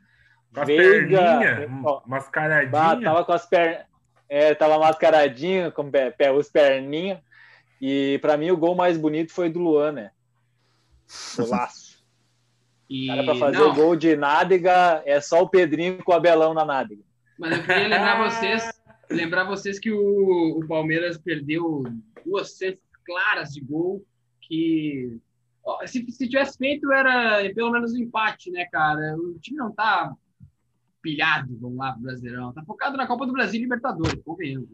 Com as Veiga, perninhas, ó, mascaradinha. Bah, tava com as pernas. É, tava mascaradinho, com pé, pé, os perninhas. E pra mim o gol mais bonito foi do Luan, né? Golaço. E... Cara, pra fazer Não, o gol de nádega é só o Pedrinho com o Abelão na nádega. Mas eu queria lembrar vocês, lembrar vocês que o, o Palmeiras perdeu duas chances claras de gol que ó, se, se tivesse feito era pelo menos um empate, né, cara? O time não tá pilhado, vamos lá, Brasileirão. Tá focado na Copa do Brasil e Libertadores, convenhamos.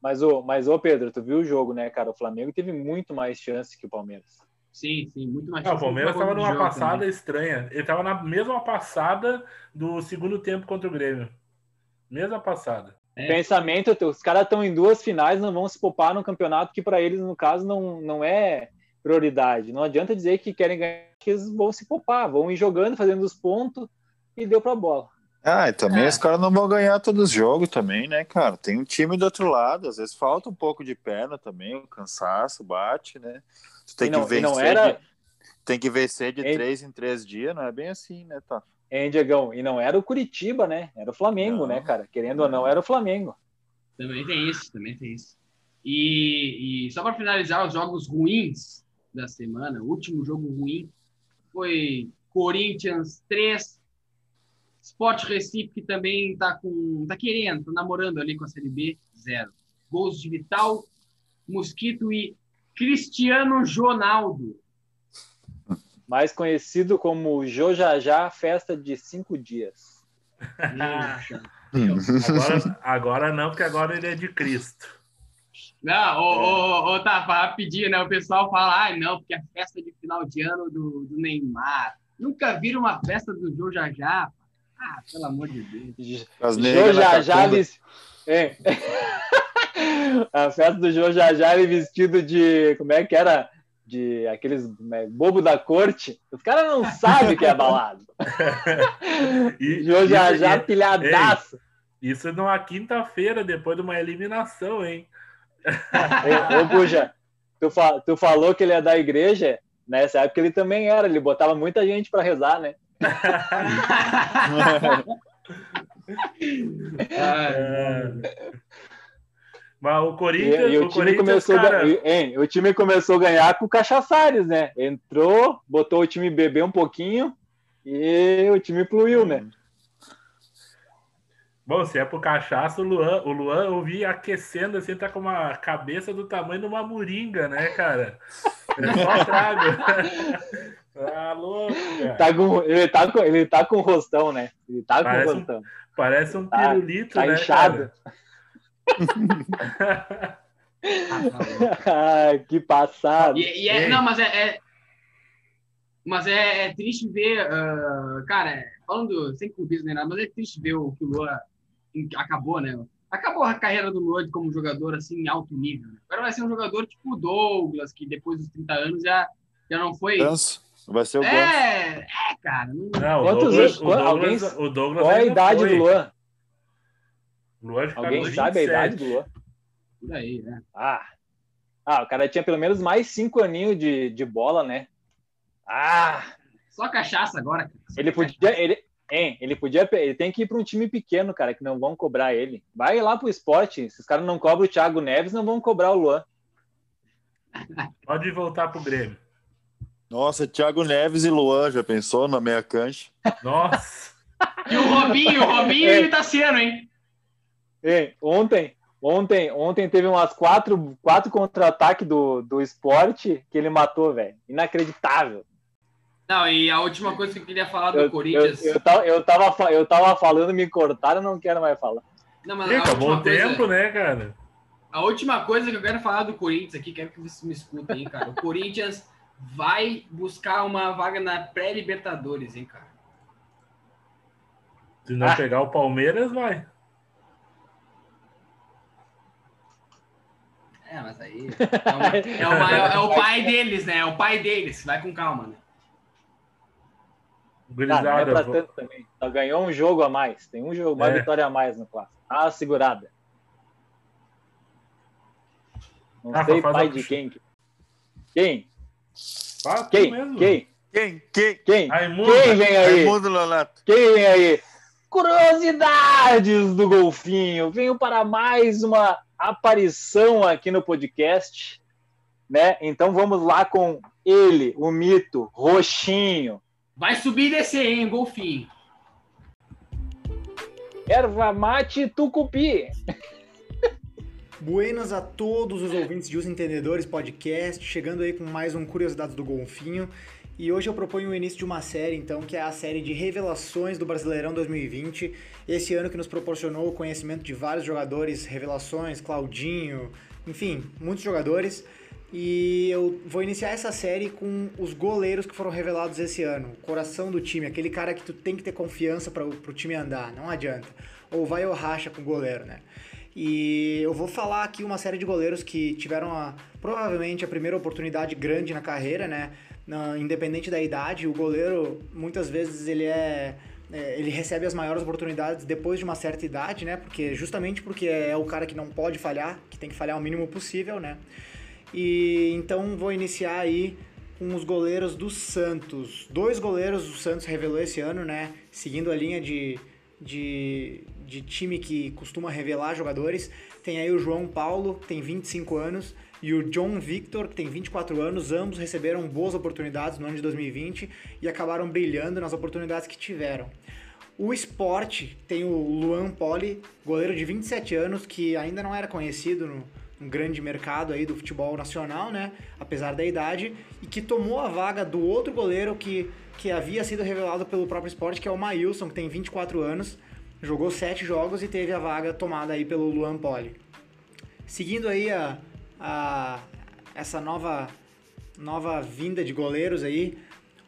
Mas, ô, mas, ô Pedro, tu viu o jogo, né, cara? O Flamengo teve muito mais chance que o Palmeiras. Sim, sim, muito mais Ah, o Palmeiras estava jogo numa também. passada estranha. Ele estava na mesma passada do segundo tempo contra o Grêmio. Mesma passada. É. Pensamento, os caras estão em duas finais, não vão se poupar no campeonato, que para eles, no caso, não, não é prioridade. Não adianta dizer que querem ganhar, que eles vão se poupar, vão ir jogando, fazendo os pontos e deu pra bola. Ah, e também É. os caras não vão ganhar todos os jogos também, né, cara? Tem um time do outro lado, às vezes falta um pouco de perna também, o cansaço bate, né? Tu tem E não- que e não vencer, era- de, tem que vencer de três em três dias, não é bem assim, né, tá? Hein, Diegão? E não era o Curitiba, né? Era o Flamengo, Não. né, cara? Querendo ou não, era o Flamengo. Também tem isso, também tem isso. E, e só para finalizar os jogos ruins da semana, o último jogo ruim foi Corinthians 3, Sport Recife, que também tá com. tá querendo, tá namorando ali com a Série B, zero. Gols de Vital, Mosquito e Cristiano Ronaldo. Mais conhecido como Jojajá Festa de Cinco Dias. Agora, agora não, porque agora ele é de Cristo. Não, ô, ô, ô, Tafa, rapidinho, né? O pessoal fala, ah, não, porque é festa de final de ano do, do Neymar. Nunca viram uma festa do Joe Jajá? Ah, pelo amor de Deus. As Jô negras na Jajá cacunda. vis- é. A festa do Jô Jajá ele vestido de. Como é que era? De aqueles né, bobo da corte. Os caras não sabem o que é balada. E- Jô Jajá isso- pilhadaço. Isso numa quinta-feira, depois de uma eliminação, hein? Ô, ô Buja, tu, fa- tu falou que ele é da igreja. Nessa época ele também era. Ele botava muita gente pra rezar, né? É. Mas o E, Corinthians, e o o time Corinthians, começou, a cara, hein, o time começou a ganhar com o Cachaçares, né? Entrou, botou o time beber um pouquinho e o time fluiu, né? Bom, se é pro cachaça, o Luan, o Luan eu vi aquecendo assim, tá com uma cabeça do tamanho de uma moringa, né, cara? É só trago. ah, louco, cara. Tá com, ele, tá com, ele tá com rostão, né? Ele tá com Parece um rostão. Parece um Tá- pirulito, tá né, inchado. cara? Ai, que passado. E, e é, não, mas é, é- mas é, é triste ver, ah, cara, é, falando sem clubismo nem nada, mas é triste ver o que o Luan em- acabou, né? Acabou a carreira do Luan como jogador assim em alto nível. né? Agora vai ser um jogador tipo o Douglas, que depois dos 30 anos já, já não foi. Ganso. Vai ser o Ganso. É, é, cara. Não, Não, o Quantos Douglas, anos- o qual- Douglas, alguém- o Douglas Qual é a idade foi. do Luan? Luan Alguém sabe a 27. idade do Luan? por aí, né? Ah. ah, o cara tinha pelo menos mais cinco aninhos de, de bola, né? Ah, Só cachaça agora, cara. Só ele cachaça. podia. Ele, hein, ele podia. Ele tem que ir para um time pequeno, cara, que não vão cobrar ele. Vai lá pro esporte. Se os caras não cobram o Thiago Neves, não vão cobrar o Luan. Pode voltar pro Grêmio. Nossa, Thiago Neves e Luan, já pensou na meia cancha? Nossa. E o Robinho, o Robinho É. ele tá sendo, hein? Ontem, ontem, ontem teve umas quatro, quatro contra-ataques do, do esporte que ele matou, velho. Inacreditável. Não, e a última coisa que eu queria falar do Eu, Corinthians. eu, eu, tava, eu, tava, eu tava falando, me cortaram, não quero mais falar. Não, mas acabou o coisa- tempo, né, cara? A última coisa que eu quero falar do Corinthians aqui, quero que vocês me escutem, hein, cara. O Corinthians vai buscar uma vaga na pré-Libertadores, hein, cara. Se não Ah. pegar o Palmeiras, vai. É, mas aí. É o, é o maior- é o pai deles, né? É o pai deles. Vai com calma, né? Ah, não é Gurizada, pra vou- tanto também. Só ganhou um jogo a mais. Tem um jogo, uma É. vitória a mais no clássico. Ah, segurada. Não Rafa, sei pai de quem. Quem? Ah, Quem? mesmo. Quem? Quem? Quem? Quem? Raimundo. Quem vem aí? Raimundo Nonato. Quem vem aí? Curiosidades do Golfinho. Venho para mais uma aparição aqui no podcast, né? Então vamos lá com ele, o mito, Roxinho. Vai subir e descer, hein, golfinho. Erva mate tucupi. Buenas a todos os ouvintes de Os Entendedores Podcast, chegando aí com mais um Curiosidades do Golfinho. E hoje eu proponho o início de uma série, então, que é a série de revelações do Brasileirão 2020. Esse ano que nos proporcionou o conhecimento de vários jogadores, revelações, Claudinho, enfim, muitos jogadores. E eu vou iniciar essa série com os goleiros que foram revelados esse ano. O coração do time, aquele cara que tu tem que ter confiança para o time andar, não adianta. Ou vai ou racha com o goleiro, né? E eu vou falar aqui uma série de goleiros que tiveram a, provavelmente a primeira oportunidade grande na carreira, né? Independente da idade, o goleiro muitas vezes ele é, é, ele recebe as maiores oportunidades depois de uma certa idade, né? Porque justamente porque é o cara que não pode falhar, que tem que falhar o mínimo possível, né? E então vou iniciar aí com os goleiros do Santos. Dois goleiros do Santos revelou esse ano, né? Seguindo a linha de, de, de time que costuma revelar jogadores. Tem aí o João Paulo, que tem 25 anos, e o John Victor, que tem 24 anos. Ambos receberam boas oportunidades no ano de 2020 e acabaram brilhando nas oportunidades que tiveram. O esporte tem o Luan Poli, goleiro de 27 anos, que ainda não era conhecido no, no grande mercado aí do futebol nacional, né? Apesar da idade, e que tomou a vaga do outro goleiro que, que havia sido revelado pelo próprio esporte, que é o Maílson, que tem 24 anos, jogou 7 jogos e teve a vaga tomada aí pelo Luan Poli. Seguindo aí a, a, essa nova, nova vinda de goleiros aí,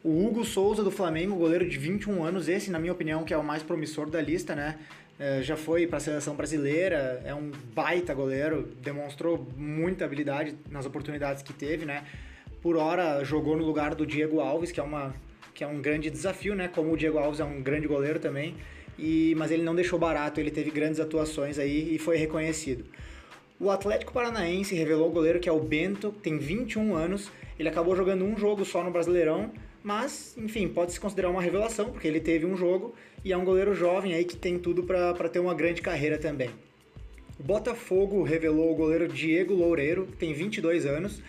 O Hugo Souza do Flamengo, goleiro de 21 anos, esse, na minha opinião, que é o mais promissor da lista, né? É, já foi para a seleção brasileira, é um baita goleiro, demonstrou muita habilidade nas oportunidades que teve, né? Por hora jogou no lugar do Diego Alves, que é, uma, que é um grande desafio, né? Como o Diego Alves é um grande goleiro também, e, mas ele não deixou barato, ele teve grandes atuações aí e foi reconhecido. O Atlético Paranaense revelou o goleiro que é o Bento, tem 21 anos, ele acabou jogando um jogo só no Brasileirão, mas, enfim, pode se considerar uma revelação, porque ele teve um jogo e é um goleiro jovem aí que tem tudo para ter uma grande carreira também. O Botafogo revelou o goleiro Diego Loureiro, que tem 22 anos.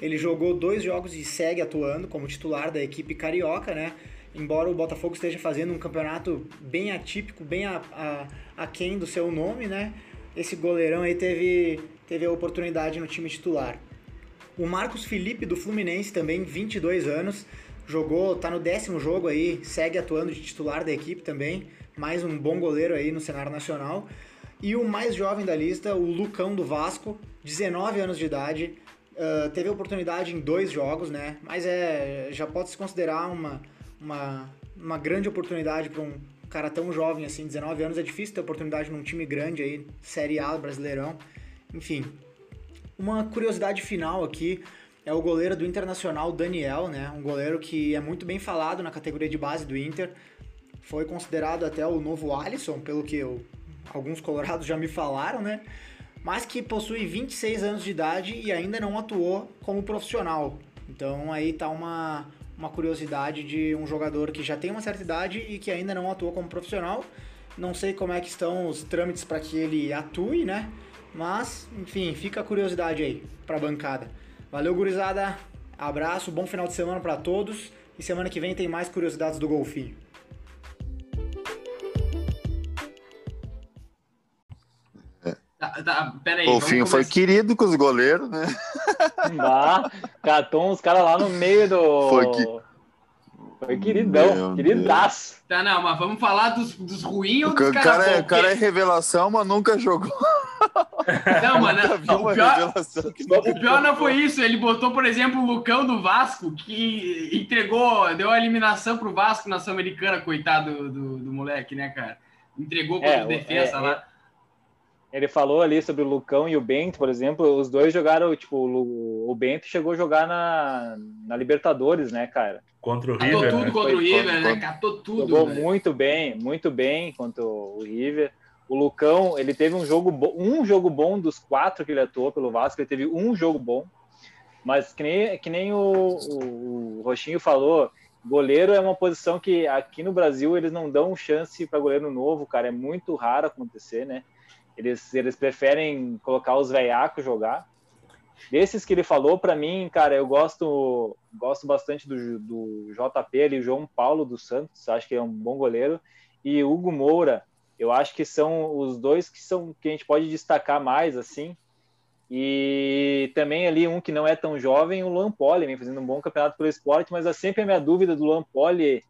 Ele jogou dois jogos e segue atuando como titular da equipe carioca, né? Embora o Botafogo esteja fazendo um campeonato bem atípico, bem a, a, aquém do seu nome, né? Esse goleirão aí teve, teve a oportunidade no time titular. O Marcos Felipe do Fluminense também, 22 anos, jogou, tá no décimo jogo aí, segue atuando de titular da equipe também, mais um bom goleiro aí no cenário nacional. E o mais jovem da lista, o Lucão do Vasco, 19 anos de idade, uh, teve oportunidade em dois jogos, né? Mas é, já pode se considerar uma, uma, uma grande oportunidade para um cara tão jovem assim, 19 anos, é difícil ter oportunidade num time grande aí, Série A, Brasileirão, enfim. Uma curiosidade final aqui, é o goleiro do Internacional, Daniel, né? Um goleiro que é muito bem falado na categoria de base do Inter. Foi considerado até o novo Alisson, pelo que eu, alguns colorados já me falaram, né? Mas que possui 26 anos de idade e ainda não atuou como profissional. Então aí tá uma, uma curiosidade de um jogador que já tem uma certa idade e que ainda não atuou como profissional. Não sei como é que estão os trâmites para que ele atue, né? Mas, enfim, fica a curiosidade aí para a bancada. Valeu, gurizada. Abraço, bom final de semana para todos. E semana que vem tem mais curiosidades do Golfinho. Tá, tá, peraí, Golfinho foi querido com os goleiros, né? Ah, catou uns caras lá no meio do. Foi que- Foi queridão, Meu queridaço. Tá, não, mas vamos falar dos, dos ruins ou dos ca- caras cara, é, bons? o cara é revelação, mas nunca jogou. Não, mano, o pior, o pior não foi isso. Ele botou, por exemplo, o Lucão do Vasco, que entregou, deu a eliminação pro Vasco na Sul-Americana, coitado do, do, do moleque, né, cara? Entregou contra É, defesa é, lá. Ele falou ali sobre o Lucão e o Bento, por exemplo, os dois jogaram, tipo, o Bento chegou a jogar na, na Libertadores, né, cara? Contra o Catou River, tudo né? contra o River, foi- né? Catou tudo. Jogou velho. muito bem, muito bem contra o River. O Lucão, ele teve um jogo, bo- um jogo bom dos quatro que ele atuou pelo Vasco, ele teve um jogo bom. Mas que nem, que nem o, o, o Roxinho falou, goleiro é uma posição que aqui no Brasil eles não dão chance para goleiro novo, cara. É muito raro acontecer, né? Eles, eles preferem colocar os veiacos jogar. Desses que ele falou, para mim, cara, eu gosto gosto bastante do, do JP ali, João Paulo dos Santos, acho que é um bom goleiro, e Hugo Moura, eu acho que são os dois que são que a gente pode destacar mais assim. E também ali um que não é tão jovem, o Luan Poli, vem fazendo um bom campeonato pelo esporte, mas é sempre a minha dúvida do Luan Poli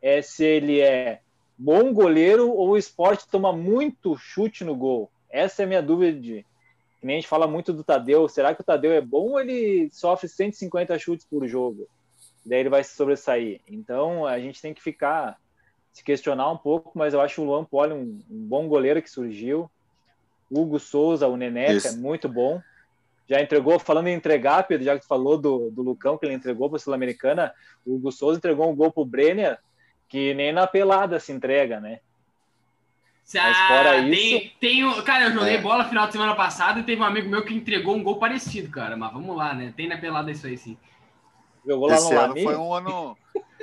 é se ele é bom goleiro ou o esporte toma muito chute no gol. Essa é a minha dúvida de que nem a gente fala muito do Tadeu. Será que o Tadeu é bom ou ele sofre 150 chutes por jogo? Daí ele vai se sobressair. Então a gente tem que ficar se questionar um pouco, mas eu acho o Luan Poli um, um bom goleiro que surgiu. Hugo Souza, o Neneca, Isso. é muito bom. Já entregou, falando em entregar, Pedro, já que tu falou do, do Lucão que ele entregou para a Sul-Americana, o Hugo Souza entregou um gol pro Brenner, que nem na pelada se entrega, né? Se Mas fora tem, isso- tem cara, eu joguei É. bola final de semana passada e teve um amigo meu que entregou um gol parecido, cara. Mas vamos lá, né? Tem na pelada isso aí, sim. Jogou lá Esse no ano foi um ano.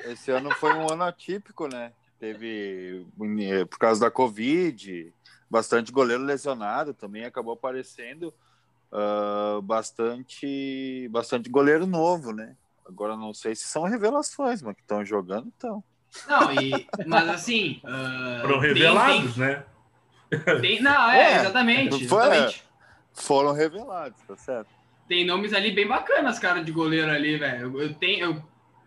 Esse ano foi um ano atípico, né? Teve por causa da Covid, bastante goleiro lesionado também acabou aparecendo ah, bastante, bastante goleiro novo, né? Agora não sei se são revelações, mas que estão jogando estão. Não, e, mas assim. ah, Foram tem- revelados, né? tem- tem- não, é, É, exatamente. foi- exatamente. Foram revelados, tá certo? Tem nomes ali bem bacanas, cara, de goleiro ali, velho. Eu, eu tenho. Eu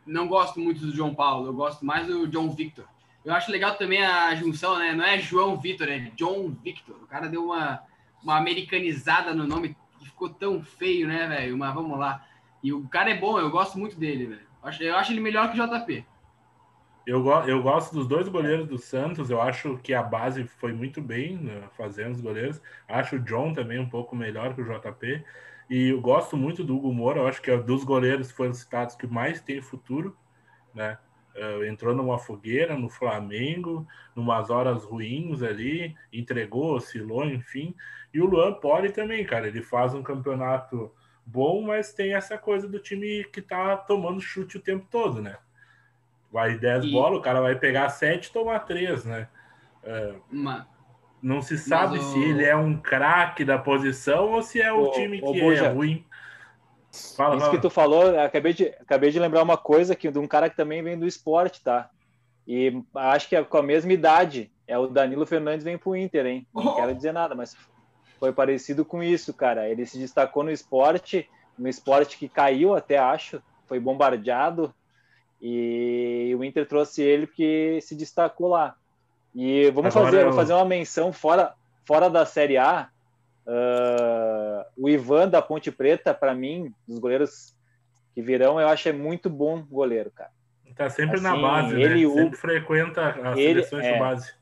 não gosto muito do João Paulo, eu gosto mais do John Victor. Eu acho legal também a junção, né? Não é João Victor, é John Victor. O cara deu uma, uma americanizada no nome que ficou tão feio, né, velho? Mas vamos lá. E o cara é bom, eu gosto muito dele, velho. Eu acho, eu acho ele melhor que o JP. Eu, eu gosto dos dois goleiros do Santos. Eu acho que a base foi muito bem né, fazendo os goleiros. Acho o John também um pouco melhor que o JP. E eu gosto muito do Hugo Moura. Eu acho que é dos goleiros que foram citados que mais tem futuro, né? Uh, entrou numa fogueira no Flamengo, numas horas ruins ali, entregou, oscilou, enfim. E o Luan Poli também, cara. Ele faz um campeonato bom, mas tem essa coisa do time que tá tomando chute o tempo todo, né? Vai 10 e... bolas, o cara vai pegar 7 e tomar 3, né? Uh, Uma... Não se sabe se ele é um craque da posição ou se é o, o time que o é ruim. Fala, Isso fala. que tu falou, acabei de, acabei de lembrar uma coisa que de um cara que também vem do esporte, tá? E acho que é com a mesma idade. É o Danilo Fernandes vem pro Inter, hein? Não oh. quero dizer nada, mas foi parecido com isso, cara. Ele se destacou no esporte, no esporte que caiu até acho, foi bombardeado e o Inter trouxe ele porque se destacou lá. E vamos Agora fazer, eu... fazer uma menção fora, fora da Série A. Uh, o Ivan da Ponte Preta, para mim, dos goleiros que virão, eu acho é muito bom goleiro, cara. Tá sempre assim, na base, né? ele, né? Sempre o... frequenta as ele, seleções é, de base.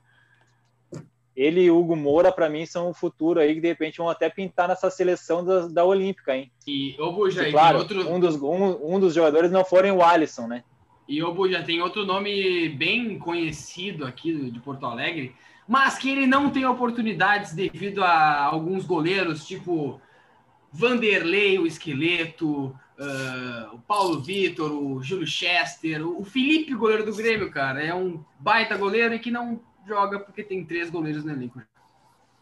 Ele e Hugo Moura, para mim, são o futuro aí, que de repente vão até pintar nessa seleção da, da Olímpica, hein? E, ô, Buja, e, claro, outro... um, dos, um, um dos jogadores não forem o Alisson, né? E o já tem outro nome bem conhecido aqui de Porto Alegre, mas que ele não tem oportunidades devido a alguns goleiros, tipo Vanderlei, o Esqueleto, uh, o Paulo Vitor, o Júlio Chester, o Felipe, goleiro do Grêmio, cara. É um baita goleiro e que não joga porque tem três goleiros no elenco.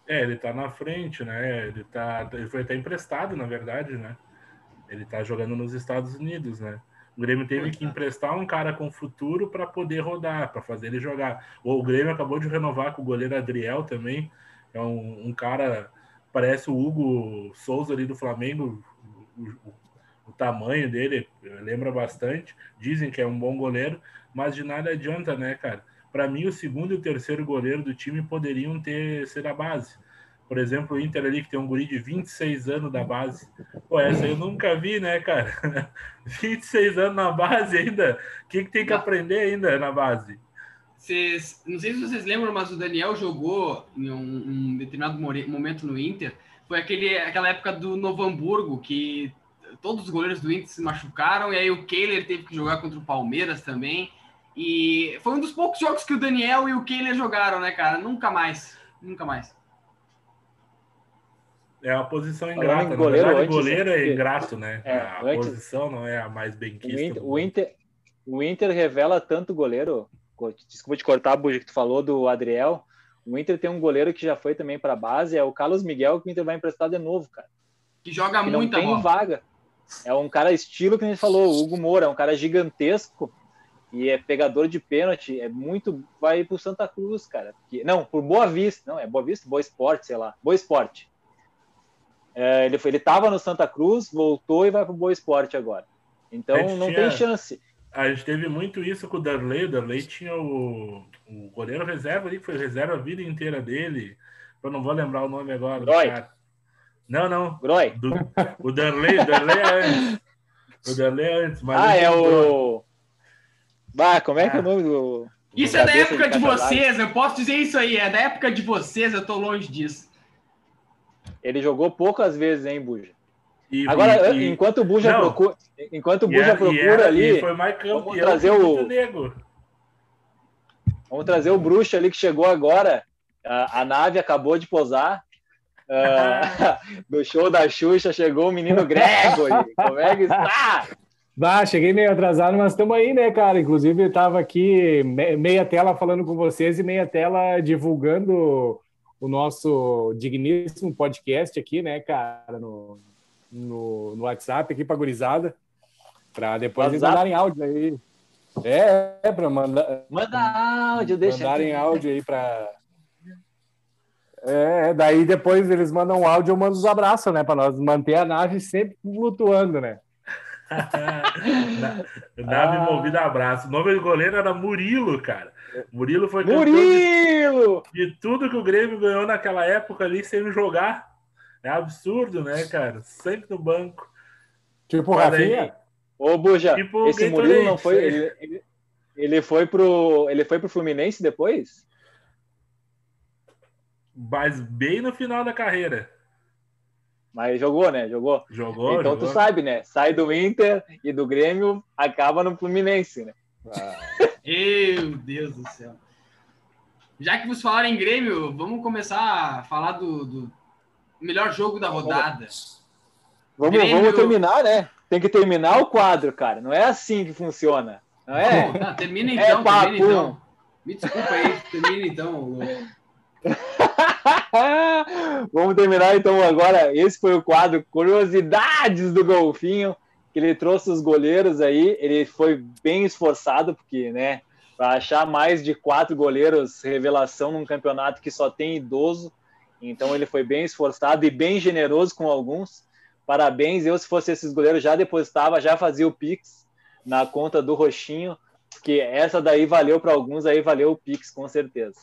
É, ele tá na frente, né? Ele, tá, ele foi até emprestado, na verdade, né? Ele tá jogando nos Estados Unidos, né? O Grêmio teve que emprestar um cara com futuro para poder rodar, para fazer ele jogar. O Grêmio acabou de renovar com o goleiro Adriel também. É um, um cara, parece o Hugo Souza ali do Flamengo. O, o, o, tamanho dele lembra bastante. Dizem que é um bom goleiro, mas de nada adianta, né, cara? Para mim, o segundo e o terceiro goleiro do time poderiam ter ser a base. Por exemplo, o Inter ali, que tem um guri de 26 anos da base. Pô, essa eu nunca vi, né, cara? 26 anos na base ainda. O que, que tem que aprender ainda na base? Vocês, não sei se vocês lembram, mas o Daniel jogou em um, um determinado momento no Inter. Foi aquele, aquela época do Novo Hamburgo, que todos os goleiros do Inter se machucaram, e aí o Kehler teve que jogar contra o Palmeiras também. E foi um dos poucos jogos que o Daniel e o Kehler jogaram, né, cara? Nunca mais. Nunca mais. É uma posição ingrata. Goleiro, Na verdade, goleiro é ingrato, né? É, a antes, posição não é a mais bem quista. O Inter, o Inter, o Inter, revela tanto goleiro. Desculpa te cortar, Buja, que tu falou do Adriel. O Inter tem um goleiro que já foi também para a base, é o Carlos Miguel, que o Inter vai emprestar de novo, cara. Que joga que muita não tem bola. vaga. É um cara estilo que a gente falou, o Hugo Moura, é um cara gigantesco e é pegador de pênalti, é muito vai pro Santa Cruz, cara. Porque, não, por Boa Vista, não, é Boa Vista, Boa Esporte, sei lá. Boa Esporte. É, ele ele estava no Santa Cruz, voltou e vai para o Boa Esporte agora. Então não tinha, tem chance. A gente teve muito isso com o Darley. O Darley tinha o, o goleiro reserva ali, que foi reserva a vida inteira dele. Eu não vou lembrar o nome agora. cara. Não, não. Groy. Do, o Darley, o Darley é antes. O Darley é antes. Mas ah, é o. Bah, como é que é o nome do. Isso é da época de, de vocês, eu posso dizer isso aí, é da época de vocês, eu tô longe disso. Ele jogou poucas vezes, hein, Buja? E, Agora, e, enquanto o Buja não, procura, enquanto o Buja procura era, ali, foi mais campeão vamos trazer o Nego. Vamos trazer o bruxo ali que chegou agora. A, a nave acabou de posar. Uh, do show da Xuxa chegou o menino Gregory. Como é que está? Bah, cheguei meio atrasado, mas estamos aí, né, cara? Inclusive, estava aqui meia tela falando com vocês e meia tela divulgando o nosso digníssimo podcast aqui, né, cara, no, no, no WhatsApp aqui para gurizada, para depois eles mandarem áudio aí. É, é para mandar. Manda áudio, deixa. Mandarem áudio aí para. É, daí depois eles mandam áudio, eu mando os abraços, né, para nós manter a nave sempre flutuando, né? nave ah. movida abraço. O nome do goleiro era Murilo, cara. Murilo foi Murilo! De, de, tudo que o Grêmio ganhou naquela época ali sem jogar. É absurdo, né, cara? Sempre no banco. Tipo o. Rafinha. Ô, Buja, Tipo esse Murilo não foi. aí. Ele, ele, ele foi pro. Ele foi pro Fluminense depois? Mas bem no final da carreira. Mas jogou, né? Jogou. Jogou, então jogou. tu sabe, né? Sai do Inter e do Grêmio, acaba no Fluminense, né? Meu Deus do céu. Já que vos falaram em Grêmio, vamos começar a falar do, do melhor jogo da rodada. Vamos, Grêmio- vamos terminar, né? Tem que terminar o quadro, cara. Não é assim que funciona. Não é? Bom, tá, termina É então, papo. termina então. Me desculpa aí, termina então. Vamos terminar então agora. Esse foi o quadro Curiosidades do Golfinho, ele trouxe os goleiros aí. Ele foi bem esforçado, porque, né, para achar mais de quatro goleiros revelação num campeonato que só tem idoso. Então ele foi bem esforçado e bem generoso com alguns. Parabéns. Eu, se fosse esses goleiros, já depositava, já fazia o Pix na conta do Roxinho, que essa daí valeu para alguns, aí valeu o Pix, com certeza.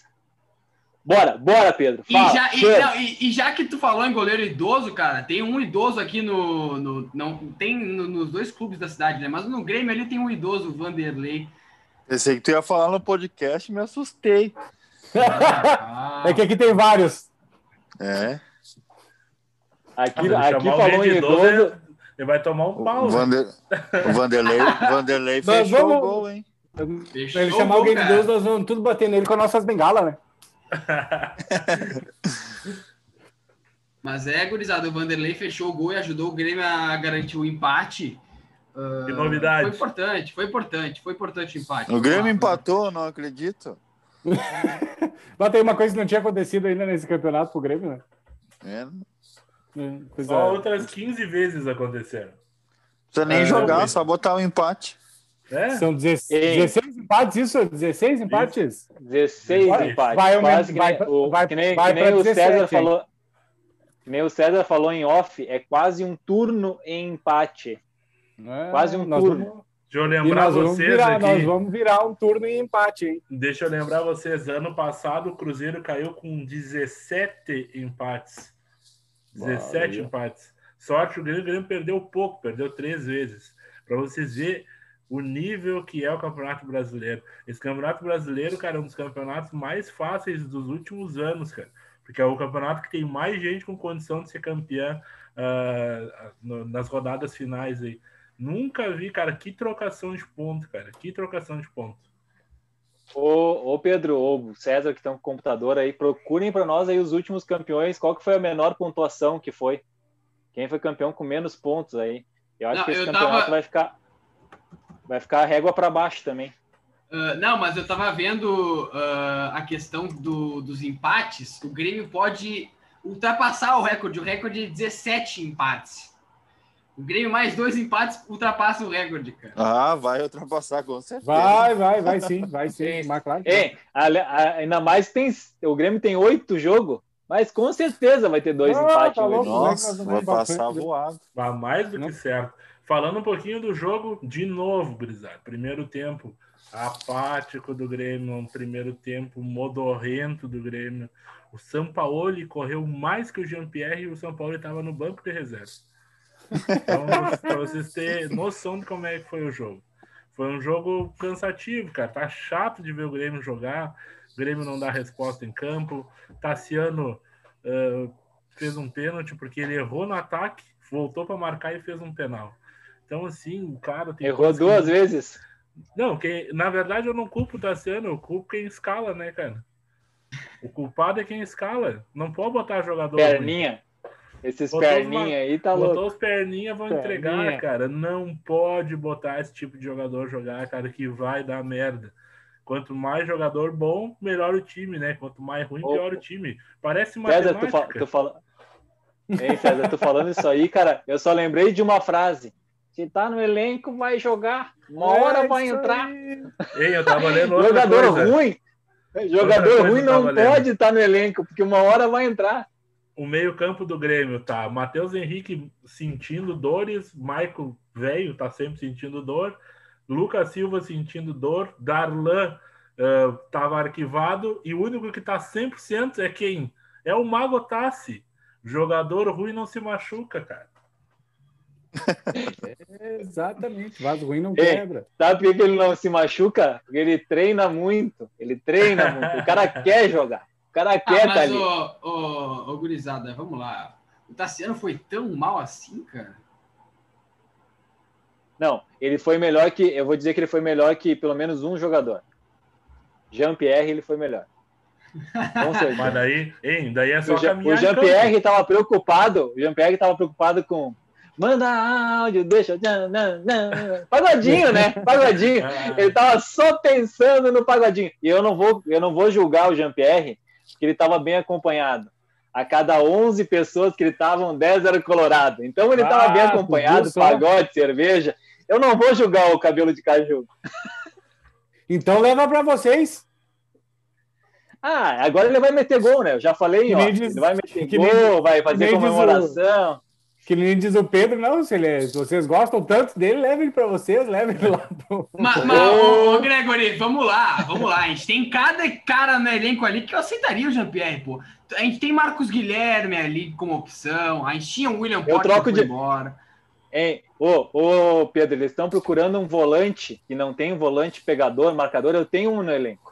Bora, bora, Pedro. E Fala. já, e, Cheiro. não, e- e já que tu falou em goleiro idoso, cara, tem um idoso aqui no. no- não, tem no- nos dois clubes da cidade, né? Mas no Grêmio ali tem um idoso, o Vanderlei. Pensei que tu ia falar no podcast e me assustei. Ah, É que aqui tem vários. É. Aqui, Ah, aqui falou em de idoso, idoso. Ele vai tomar um O, pau. né? Vander, o Vanderlei, Vanderlei fechou vamos- o gol, hein? fechou ele o chamar alguém de. Deus, nós vamos tudo bater nele com as nossas bengalas, né? Mas é, gurizada, o Vanderlei fechou o gol e ajudou o Grêmio a garantir o empate. Ah, Que novidade. Foi importante, foi importante, foi importante o empate. O Grêmio Ah, empatou, não acredito. Mas tem uma coisa que não tinha acontecido ainda nesse campeonato pro Grêmio, né? É, É, Só outras 15 vezes aconteceram. precisa nem É, jogar, só botar o empate. É? São 16, Ei. 16 empates, isso? 16 empates? 16 Vai- empates. vai Quase que nem, vai- o, vai- que nem, vai que nem o 17, César hein? falou. Que nem o César falou em off, é quase um turno em empate. É, Quase um nós turno. Vamos, Deixa eu lembrar nós vocês virar, nós aqui. vamos virar um turno em empate, hein? Deixa eu lembrar vocês. Ano passado o Cruzeiro caiu com 17 empates. 17 Valeu. empates. Sorte, o Grêmio, o Grêmio perdeu pouco, perdeu três vezes. Para vocês verem o nível que é o Campeonato Brasileiro. Esse Campeonato Brasileiro, cara, é um dos campeonatos mais fáceis dos últimos anos, cara. Porque é o campeonato que tem mais gente com condição de ser campeã ah, no- nas rodadas finais aí. Nunca vi, cara, que trocação de ponto, cara. Que trocação de ponto. Ô, ô Pedro, ô César, que estão com o computador aí, procurem para nós aí os últimos campeões. Qual que foi a menor pontuação que foi? Quem foi campeão com menos pontos aí? Eu acho Não, que esse campeonato tava- vai ficar vai ficar a régua para baixo também. Ah, não, mas eu tava vendo ah, a questão do- dos empates. O Grêmio pode ultrapassar o recorde. O recorde é 17 empates. O Grêmio mais dois empates ultrapassa o recorde, cara. Ah, vai ultrapassar com certeza. Vai, vai, vai sim, vai sim. Mas claro a- ainda mais tem o Grêmio tem oito jogos, mas com certeza vai ter dois Ah, empates tá louco. Nossa, vai passar voado. Mas mais do Não. que certo. Falando um pouquinho do jogo, de novo, Brizado. Primeiro tempo apático do Grêmio, um primeiro tempo modorrento do Grêmio. O Sampaoli correu mais que o Jean-Pierre e o Sampaoli estava no banco de reserva. Então, para vocês terem noção de como é que foi o jogo. Foi um jogo cansativo, cara. Tá chato de ver o Grêmio jogar. O Grêmio não dá resposta em campo. Tassiano ah, fez um pênalti porque ele errou no ataque, voltou para marcar e fez um penal. Então, assim, o cara tem. Errou coisa que- duas vezes. Não, quem, na verdade eu não culpo o Tassiano, eu culpo quem escala, né, cara? O culpado é quem escala. Não pode botar jogador. ruim. Perninha. Esses Botou perninha aí tá louco. Botou os perninhas, vão entregar, Perninha. cara. Não pode botar esse tipo de jogador jogar, cara, que vai dar merda. Quanto mais jogador bom, melhor o time, né? Quanto mais ruim, pior o time. Parece César, tu, fa tu fala... Ei, César, tu falando isso aí, cara, eu só lembrei de uma frase. Se tá no elenco, vai jogar. Uma hora É vai isso entrar. aí. Ei, eu tava lendo Jogador coisa. ruim. Jogador ruim não tava lendo. pode estar no elenco, porque uma hora vai entrar. O meio-campo do Grêmio tá Matheus Henrique sentindo dores, Michael velho tá sempre sentindo dor, Lucas Silva sentindo dor, Darlan eh, tava arquivado e o único que tá 100% é quem? É o Mago Tassi. Jogador ruim não se machuca, cara. É, exatamente. Vaso ruim não quebra. Sabe por que ele não se machuca? Porque ele treina muito. Ele treina muito. O cara quer jogar. O cara Ah, quer tá mas, ali. ô, ô, ô, gurizada, vamos lá. O Tassiano foi tão mal assim, cara? Não, ele foi melhor que. Eu vou dizer que ele foi melhor que pelo menos um jogador. Jean-Pierre, ele foi melhor. Com certeza. Mas daí, hein, daí é só O Jean- caminhar o. Jean-Pierre estava preocupado. O Jean-Pierre estava preocupado com. Manda áudio, deixa. não, não, não. Pagodinho, né? Pagodinho. Ah, Ele tava só pensando no pagodinho. E eu não vou, eu não vou julgar o Jean-Pierre, porque ele estava bem acompanhado. A cada 11 pessoas que ele estavam, 10 era colorado. Então ele estava Ah, bem acompanhado, pagode, cerveja. Eu não vou julgar o cabelo de caju. Então leva para vocês. Ah, agora ele vai meter gol, né? Eu já falei, ó. diz- ele vai meter gol, nem- vai fazer diz comemoração. Que nem diz o Pedro, não, se, ele, se vocês gostam tanto dele, levem ele para vocês, levem ele lá pro... Mas, mas ô, ô, Gregory, vamos lá, vamos lá. A gente tem cada cara no elenco ali que eu aceitaria o Jean-Pierre, pô. A gente tem Marcos Guilherme ali como opção. A gente tinha o William Eu Porter troco de- foi embora. Hein? Ô, ô, Pedro, eles estão procurando um volante que não tem um volante pegador, marcador. Eu tenho um no elenco.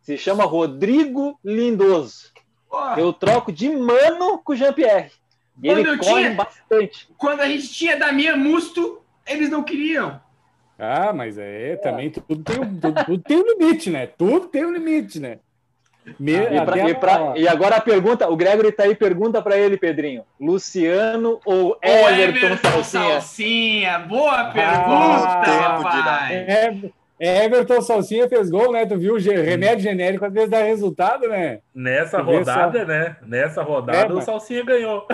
Se chama Rodrigo Lindoso. Pô, Eu troco de mano com o Jean-Pierre. E Quando ele eu corre tinha- bastante. Quando a gente tinha Damian Musto, eles não queriam. Ah, mas é, também tudo tem, um- tudo, tudo tem um limite, né? Tudo tem um limite, né? Me- E, pra- e pra- e agora a pergunta, o Gregory tá aí, pergunta pra ele, Pedrinho. Luciano ou Ô, Everton, Salsinha? Salsinha. Boa Ah, pergunta, tempo rapaz. É, Everton Salsinha fez gol, né? Tu viu? Remédio genérico às vezes dá resultado, né? Nessa Tu rodada, né? Nessa rodada, É, o mas- Salsinha ganhou.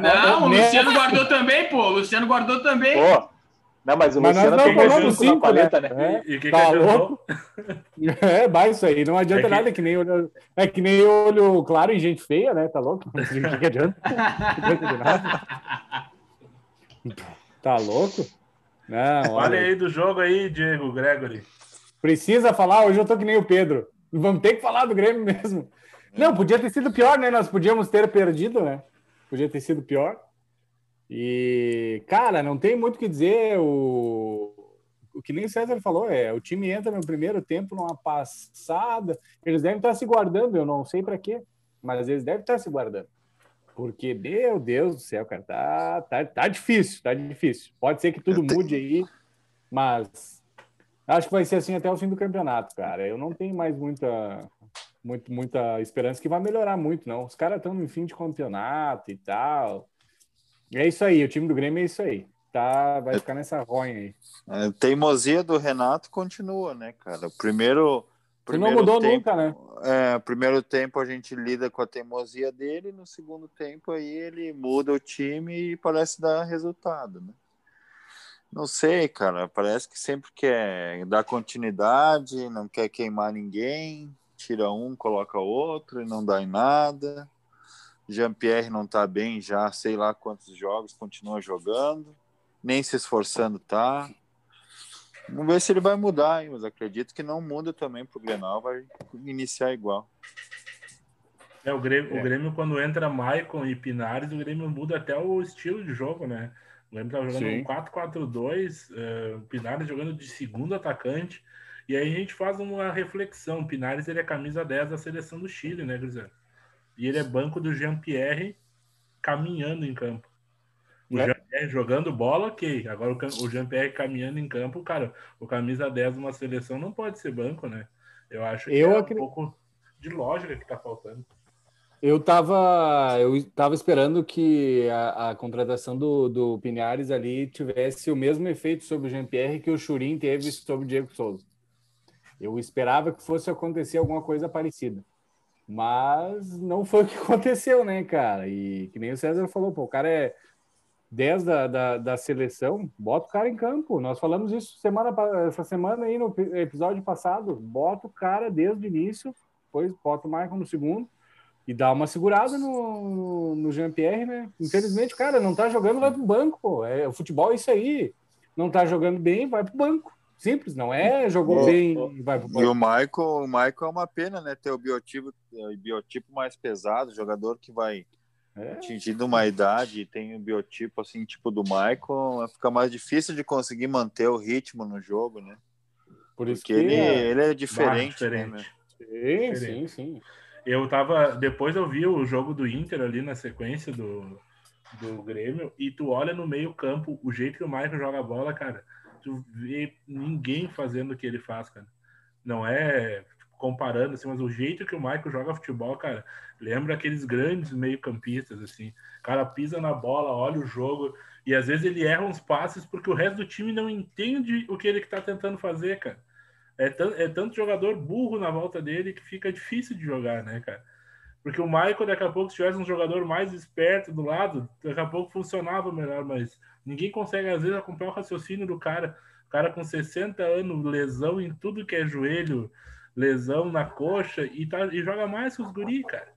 Não, o Nessa- Luciano guardou também, pô. O Luciano guardou também. Pô, não, mas o Mas Luciano não tem mais falamos cinco na cinco, paleta, né? né? E o que, Tá que louco? É, mas isso aí não adianta É que- nada, é que nem olho, é que nem olho claro em gente feia, né? Tá louco? O que, que adianta? Não adianta de nada. Tá louco? Não, Fale aí do jogo aí, Diego, Gregory. precisa falar, hoje eu tô que nem o Pedro. Vamos ter que falar do Grêmio mesmo. Não, podia ter sido pior, né? Nós podíamos ter perdido, né? Podia ter sido pior. E, cara, não tem muito o que dizer. O, o que nem o César falou, é o time entra no primeiro tempo numa passada. Eles devem estar se guardando, eu não sei para quê, mas eles devem estar se guardando. Porque, meu Deus do céu, cara, tá, tá, tá difícil, tá difícil. Pode ser que tudo Eu mude aí, mas acho que vai ser assim até o fim do campeonato, cara. Eu não tenho mais muita, muito, muita esperança que vai melhorar muito, não. Os caras estão no fim de campeonato e tal. É isso aí, o time do Grêmio é isso aí. Tá, vai ficar nessa ronha aí. A teimosia do Renato continua, né, cara? O primeiro. Você não primeiro mudou tempo, nunca, né? É, primeiro tempo a gente lida com a teimosia dele, no segundo tempo aí ele muda o time e parece dar resultado, né? Não sei, cara, parece que sempre quer dar continuidade, não quer queimar ninguém, tira um, coloca outro e não dá em nada. Jean-Pierre não tá bem já, sei lá quantos jogos, continua jogando, nem se esforçando tá. Vamos ver se ele vai mudar, hein? mas acredito que não muda também pro Grenal, vai iniciar igual. É, o, Grêmio, É. o Grêmio, quando entra Maicon e Pinares, o Grêmio muda até o estilo de jogo, né? O Grêmio tava jogando Sim. um 4-4-2, eh, o Pinares jogando de segundo atacante, e aí a gente faz uma reflexão. O Pinares ele é camisa 10 da seleção do Chile, né, Grisel? E ele é banco do Jean-Pierre caminhando em campo. O É. Jean-Pierre jogando bola, ok. Agora o, Jean-Pierre caminhando em campo, cara, o camisa 10 de uma seleção não pode ser banco, né? Eu acho que Eu é um acre- pouco de lógica que tá faltando. Eu tava, eu tava esperando que a, a contratação do, do Pinares ali tivesse o mesmo efeito sobre o Jean-Pierre que o Churin teve sobre o Diego Souza. Eu esperava que fosse acontecer alguma coisa parecida. Mas não foi o que aconteceu, né, cara? E que nem o César falou, pô, o cara é 10 da, da, da seleção, bota o cara em campo. Nós falamos isso semana, essa semana aí no ep- episódio passado. Bota o cara desde o início, depois bota o Michael no segundo e dá uma segurada no, no Jean-Pierre, né? Infelizmente, cara, não tá jogando, vai pro banco, pô. É, o futebol é isso aí. Não tá jogando bem, vai pro banco. Simples, não é jogou bem e vai pro E banco. o Michael, o Michael é uma pena, né? Ter o biotipo, o biotipo mais pesado, jogador que vai É. atingindo uma idade e tem um biotipo assim, tipo do Michael, fica mais difícil de conseguir manter o ritmo no jogo, né? Por isso Porque que ele, é- ele é diferente, diferente. né, meu? Sim, sim, sim. Eu tava. Depois eu vi o jogo do Inter ali na sequência do, do Grêmio, e tu olha no meio-campo, o jeito que o Michael joga a bola, cara, tu vê ninguém fazendo o que ele faz, cara. Não é comparando, assim, mas o jeito que o Michael joga futebol, cara, lembra aqueles grandes meio-campistas, assim. O cara pisa na bola, olha o jogo, e às vezes ele erra uns passes porque o resto do time não entende o que ele tá tentando fazer, cara. É, é tanto jogador burro na volta dele que fica difícil de jogar, né, cara? Porque o Michael, daqui a pouco, se tivesse um jogador mais esperto do lado, daqui a pouco funcionava melhor, mas ninguém consegue, às vezes, acompanhar o raciocínio do cara. O cara com 60 anos, lesão em tudo que é joelho, lesão na coxa, e, tá, e joga mais que os guri, cara.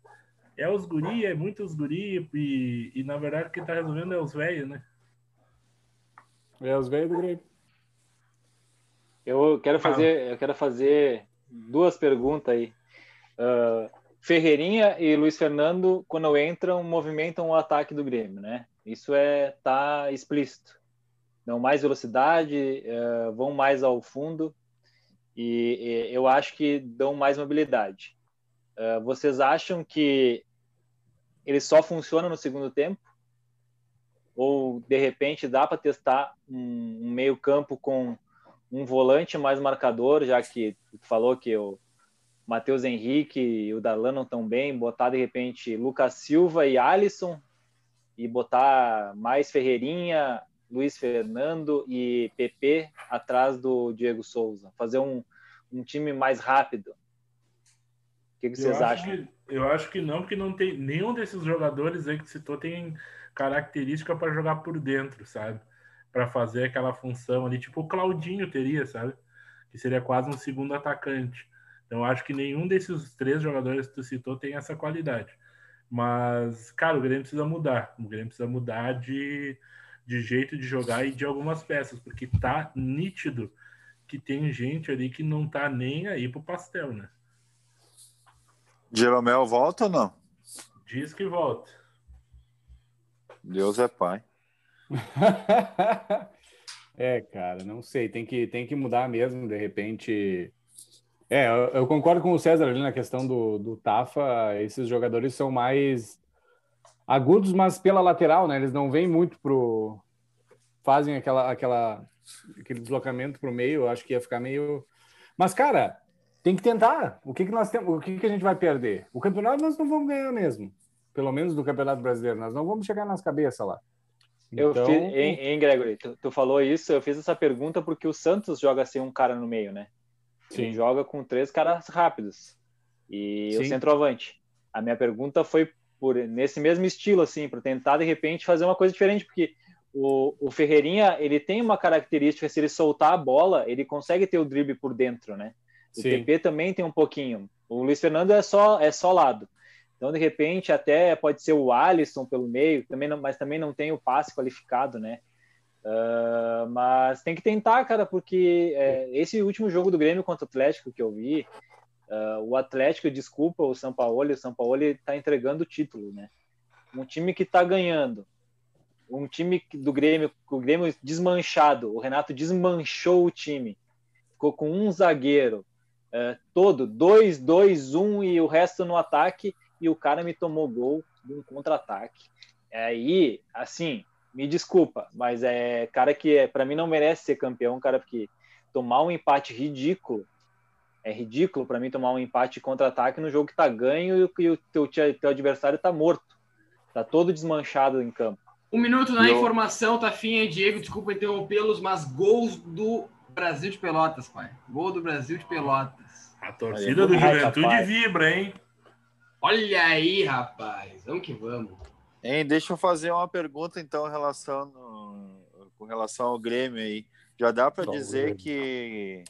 É os guri, é muitos guri, e, e na verdade quem tá resolvendo é os velhos, né? É os velhos do Grêmio. Eu quero fazer, eu quero fazer duas perguntas aí. Ah, Ferreirinha e Luiz Fernando, quando entram, movimentam o ataque do Grêmio, né? Isso é tá explícito. Dão mais velocidade, eh, vão mais ao fundo e, e eu acho que dão mais mobilidade. Ah, vocês acham que ele só funciona no segundo tempo? Ou de repente dá para testar um, um meio campo com um volante mais marcador, já que falou que o Matheus Henrique e o Darlan não estão bem, botar de repente Lucas Silva e Alisson e botar mais Ferreirinha, Luiz Fernando e PP atrás do Diego Souza, fazer um, um time mais rápido. O que, que vocês eu acho acham? Que, eu acho que não, porque não tem nenhum desses jogadores aí que citou tem característica para jogar por dentro, sabe? Para fazer aquela função ali, tipo o Claudinho teria, sabe? Que seria quase um segundo atacante. Então, eu acho que nenhum desses três jogadores que tu citou tem essa qualidade. Mas, cara, o Grêmio precisa mudar. O Grêmio precisa mudar de, de jeito de jogar e de algumas peças, porque tá nítido que tem gente ali que não tá nem aí pro pastel, né? Jeromel volta ou não? Diz que volta. Deus é pai. é, cara, não sei, tem que, tem que mudar mesmo, de repente. É, eu, eu concordo com o César ali na questão do, do Tafa, esses jogadores são mais agudos, mas pela lateral, né? Eles não vêm muito pro. fazem aquela, aquela, aquele deslocamento pro meio, eu acho que ia ficar meio. Mas, cara, tem que tentar. O que, que nós temos? O que, que a gente vai perder? O campeonato nós não vamos ganhar mesmo. Pelo menos do Campeonato Brasileiro. Nós não vamos chegar nas cabeças lá. Eu Então, fiz, hein, hein, Gregory? Tu, tu falou isso, eu fiz essa pergunta porque o Santos joga sem um cara no meio, né? Ele Sim. joga com três caras rápidos e o Sim. centroavante. A minha pergunta foi por nesse mesmo estilo, assim, para tentar de repente fazer uma coisa diferente, porque o, o Ferreirinha ele tem uma característica, se ele soltar a bola, ele consegue ter o drible por dentro, né? O Sim. PP também tem um pouquinho. O Luiz Fernando é só é só lado. Então, de repente, até pode ser o Alisson pelo meio, também não, mas também não tem o passe qualificado, né? Ah, mas tem que tentar, cara, porque é, esse último jogo do Grêmio contra o Atlético que eu vi, ah, o Atlético, desculpa, o São Paulo, o São Paulo está entregando o título, né? Um time que está ganhando, um time do Grêmio, o Grêmio desmanchado, o Renato desmanchou o time, ficou com um zagueiro é, todo, dois, dois, um e o resto no ataque, e o cara me tomou gol de um contra-ataque. Aí, assim, me desculpa, mas é cara que é, para mim não merece ser campeão, cara, porque tomar um empate ridículo é ridículo para mim tomar um empate contra-ataque no jogo que tá ganho e o, e o teu, teu adversário tá morto, tá todo desmanchado em campo. Um minuto na Eu- informação, Tafinha e Diego, desculpa interrompê-los, mas gols do Brasil de Pelotas, pai. Gol do Brasil de Pelotas. A torcida do Juventude rapaz. vibra, hein? Olha aí, rapaz. Vamos que vamos. Hein, deixa eu fazer uma pergunta então em relação no- com relação ao Grêmio aí. Já dá para dizer Grêmio. que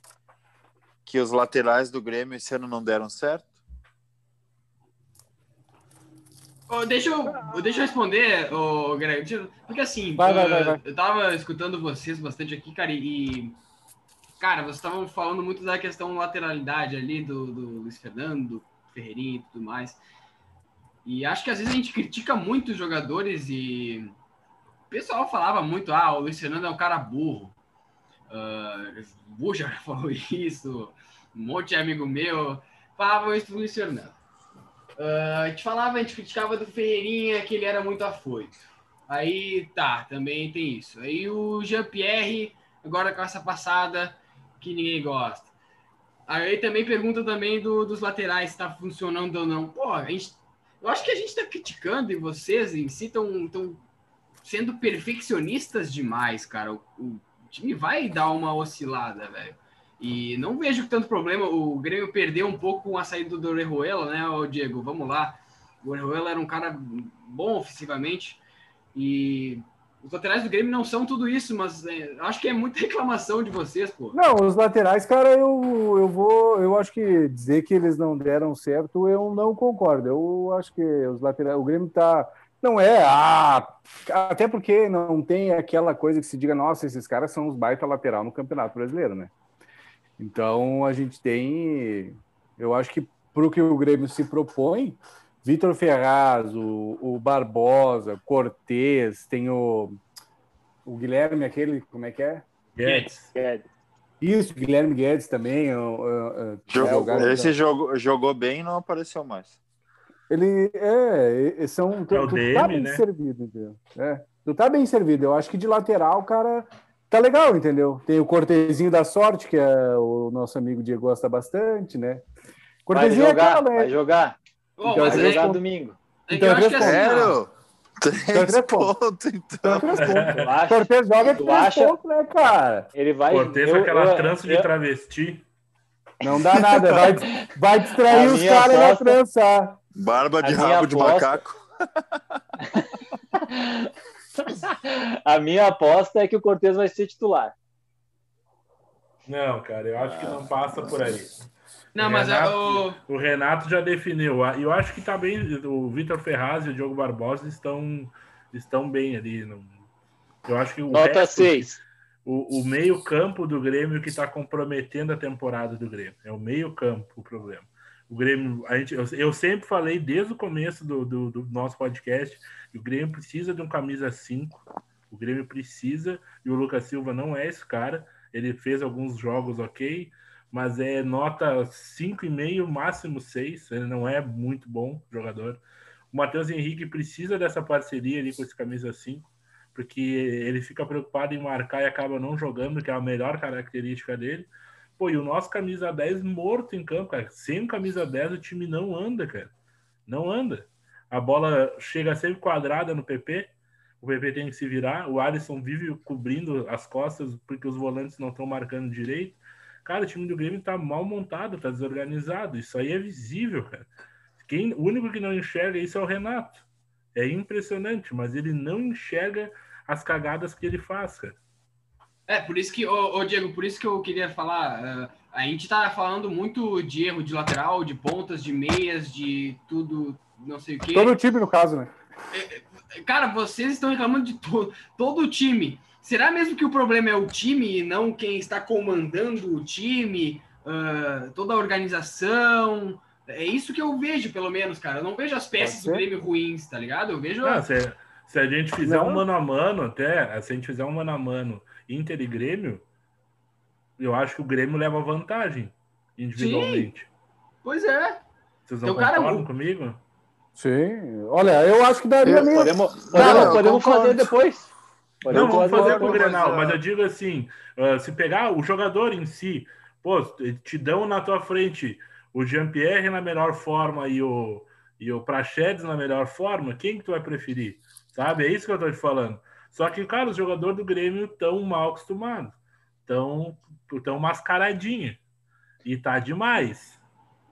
que os laterais do Grêmio esse ano não deram certo? Ô, deixa, eu, deixa eu responder, ô, Greg. Porque assim, Vai, vai, eu, vai, vai. eu tava escutando vocês bastante aqui, cara, e. Cara, vocês estavam falando muito da questão lateralidade ali do, do Luiz Fernando, do Ferreirinha e tudo mais. E acho que às vezes a gente critica muito os jogadores e o pessoal falava muito, ah, o Luiz Fernando é um cara burro. Uh, burro já falou isso, um monte de amigo meu falava isso do Luiz Fernando. Uh, a gente falava, a gente criticava do Ferreirinha que ele era muito afoito. Aí tá, também tem isso. Aí o Jean-Pierre, agora com essa passada que ninguém gosta. Aí também pergunta também do, dos laterais se tá funcionando ou não. Pô, a gente, eu acho que a gente tá criticando e vocês em si estão sendo perfeccionistas demais, cara. O, o time vai dar uma oscilada, velho. E não vejo tanto problema. O Grêmio perdeu um pouco com a saída do Orejuela, né, o Diego? Vamos lá. O Orejuela era um cara bom ofensivamente. E os laterais do Grêmio não são tudo isso, mas é, acho que é muita reclamação de vocês, pô. Não, os laterais, cara, eu, eu vou. Eu acho que dizer que eles não deram certo, eu não concordo. Eu acho que os laterais. O Grêmio tá. Não é, ah, até porque não tem aquela coisa que se diga, nossa, esses caras são os baita lateral no Campeonato Brasileiro, né? Então a gente tem, eu acho que para o que o Grêmio se propõe, Vitor Ferraz, o, o Barbosa, Cortez, tem o, o Guilherme, aquele, como é que é? Guedes. Isso, Guilherme Guedes também. O, o, jogou, é, esse jogo, jogou bem e não apareceu mais. Ele é, são. Tu, É o tu DM, tá bem né? servido, entendeu? É, tu tá bem servido. Eu acho que de lateral, cara, tá legal, entendeu? Tem o Cortezinho da sorte, que é o nosso amigo Diego gosta bastante, né? Vai Cortezinho é jogar, aquela, né? vai jogar. Bom, Então, mas Vai é, jogar respondo- domingo. é então eu eu acho que assim, ó, Sério? Três três pontos. pontos, Então, então. três pontos. Acha? Cortez joga três acha? pontos, né, cara? Ele vai. Cortez eu- aquela eu- trança de eu- travesti. Não dá nada, vai, vai distrair A os caras na trança. Barba de rabo de aposta- macaco. A minha aposta é que o Cortez vai ser titular. Não, cara, eu acho que não passa por aí. Não, O mas é Renato- o. O Renato já definiu. E eu acho que tá bem. O Vitor Ferraz e o Diogo Barbosa estão, estão bem ali. Eu acho que o, Nota resto- 6. o, o meio-campo do Grêmio que está comprometendo a temporada do Grêmio. É o meio-campo o problema. O Grêmio, a gente, eu, eu sempre falei desde o começo do, do, do nosso podcast que o Grêmio precisa de um camisa 5. O Grêmio precisa, e o Lucas Silva não é esse cara. Ele fez alguns jogos ok, mas é nota 5,5, máximo 6. Ele não é muito bom jogador. O Matheus Henrique precisa dessa parceria ali com esse camisa 5 porque ele fica preocupado em marcar e acaba não jogando, que é a melhor característica dele. Pô, e o nosso camisa 10 morto em campo, cara. Sem camisa 10 o time não anda, cara. Não anda. A bola chega sempre quadrada no PP. O PP tem que se virar. O Alisson vive cobrindo as costas porque os volantes não estão marcando direito. Cara, o time do Grêmio tá mal montado, tá desorganizado. Isso aí é visível, cara. Quem, o único que não enxerga isso é o Renato. É impressionante, mas ele não enxerga as cagadas que ele faz, cara. É, por isso que, ô, ô, Diego, por isso que eu queria falar. ah, a gente tá falando muito de erro de lateral, de pontas, de meias, de tudo, não sei o quê. Todo o time, no caso, né? Cara, vocês estão reclamando de to todo o time. Será mesmo que o problema é o time e não quem está comandando o time, ah, toda a organização? É isso que eu vejo, pelo menos, cara. Eu não vejo as peças do. Grêmio ruins, tá ligado? Eu vejo. Ah, se, se a gente fizer Não. um mano a mano, até, se a gente fizer um mano a mano Inter e Grêmio, eu acho que o Grêmio leva vantagem individualmente. Pois é. Vocês não Então, cara, concordam o- comigo? Sim. Olha, eu acho que daria mesmo. Podemos, Não, podemos, eu podemos fazer depois. Não, Podemos vamos fazer com o Grenal, mas eu digo assim, ah, se pegar o jogador em si, pô, te dão na tua frente o Jean-Pierre na melhor forma e o, e o Prachedes na melhor forma, quem que tu vai preferir? Sabe? É isso que eu tô te falando. Só que, cara, os jogadores do Grêmio estão mal acostumados, estão tão mascaradinho. E tá demais.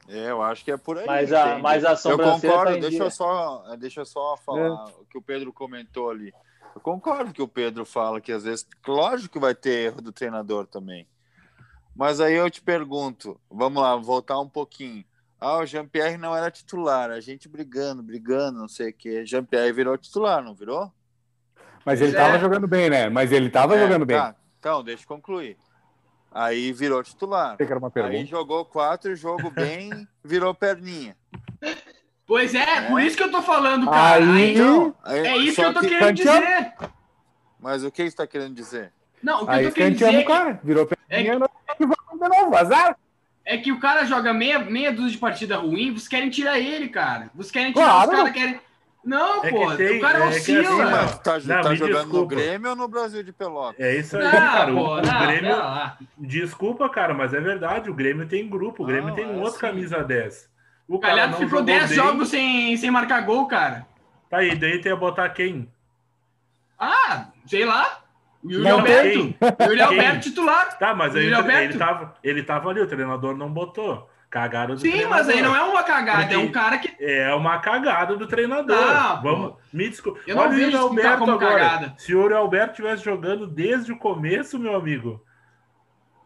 É, eu acho que é por aí. Mas a, entende? mas a Eu concordo, tá deixa dia. eu só, deixa eu só falar É. o que o Pedro comentou ali. Eu concordo que o Pedro fala que às vezes, lógico que vai ter erro do treinador também. Mas aí eu te pergunto, vamos lá, voltar um pouquinho. Ah, o Jean-Pierre não era titular, a gente brigando, brigando, não sei o quê. Jean-Pierre virou titular, não virou? Mas ele Pois é. tava jogando bem, né? Mas ele tava É, jogando bem. tá. Então, deixa eu concluir. Aí virou titular. Achei que era uma Aí jogou quatro, jogo bem, virou perninha. Pois é, por isso que eu tô falando, cara. Aí- Então, aí- É isso que eu tô que- querendo dizer. Mas o que você está querendo dizer? Não, o que Aí eu tô querendo dizer canteamos é que, cara. Virou é e de novo. Azar. é que o cara joga meia, meia dúzia de partida ruim, vocês querem tirar ele, cara. Vocês querem tirar Claro. os caras querem. Não, É pô, tem- o cara é que oscila. assim, mas tá, não, tá jogando no desculpa. Grêmio ou no Brasil de Pelotas? É isso aí, Não, cara. O, pô, o não, Grêmio. Desculpa, cara, mas é verdade. O Grêmio tem grupo. O Grêmio Não, tem um é outro assim. camisa 10. O O cara Galhardo não ficou jogou 10 bem. jogos sem, sem marcar gol, cara. Tá aí, daí tu ia botar quem? Ah, sei lá. O Yuri Não Alberto. Quem? Yuri? Alberto titular. Tá, mas aí ele, ele, tava, ele tava ali, o treinador não botou. Cagada do Sim, treinador. mas aí não é uma cagada, é um Porque- cara que. É uma cagada do treinador. Não, Vamos, pô. me desculpa. Eu não Olha o vejo isso ficar Alberto como agora. cagada. Se o Yuri Alberto estivesse jogando desde o começo, meu amigo.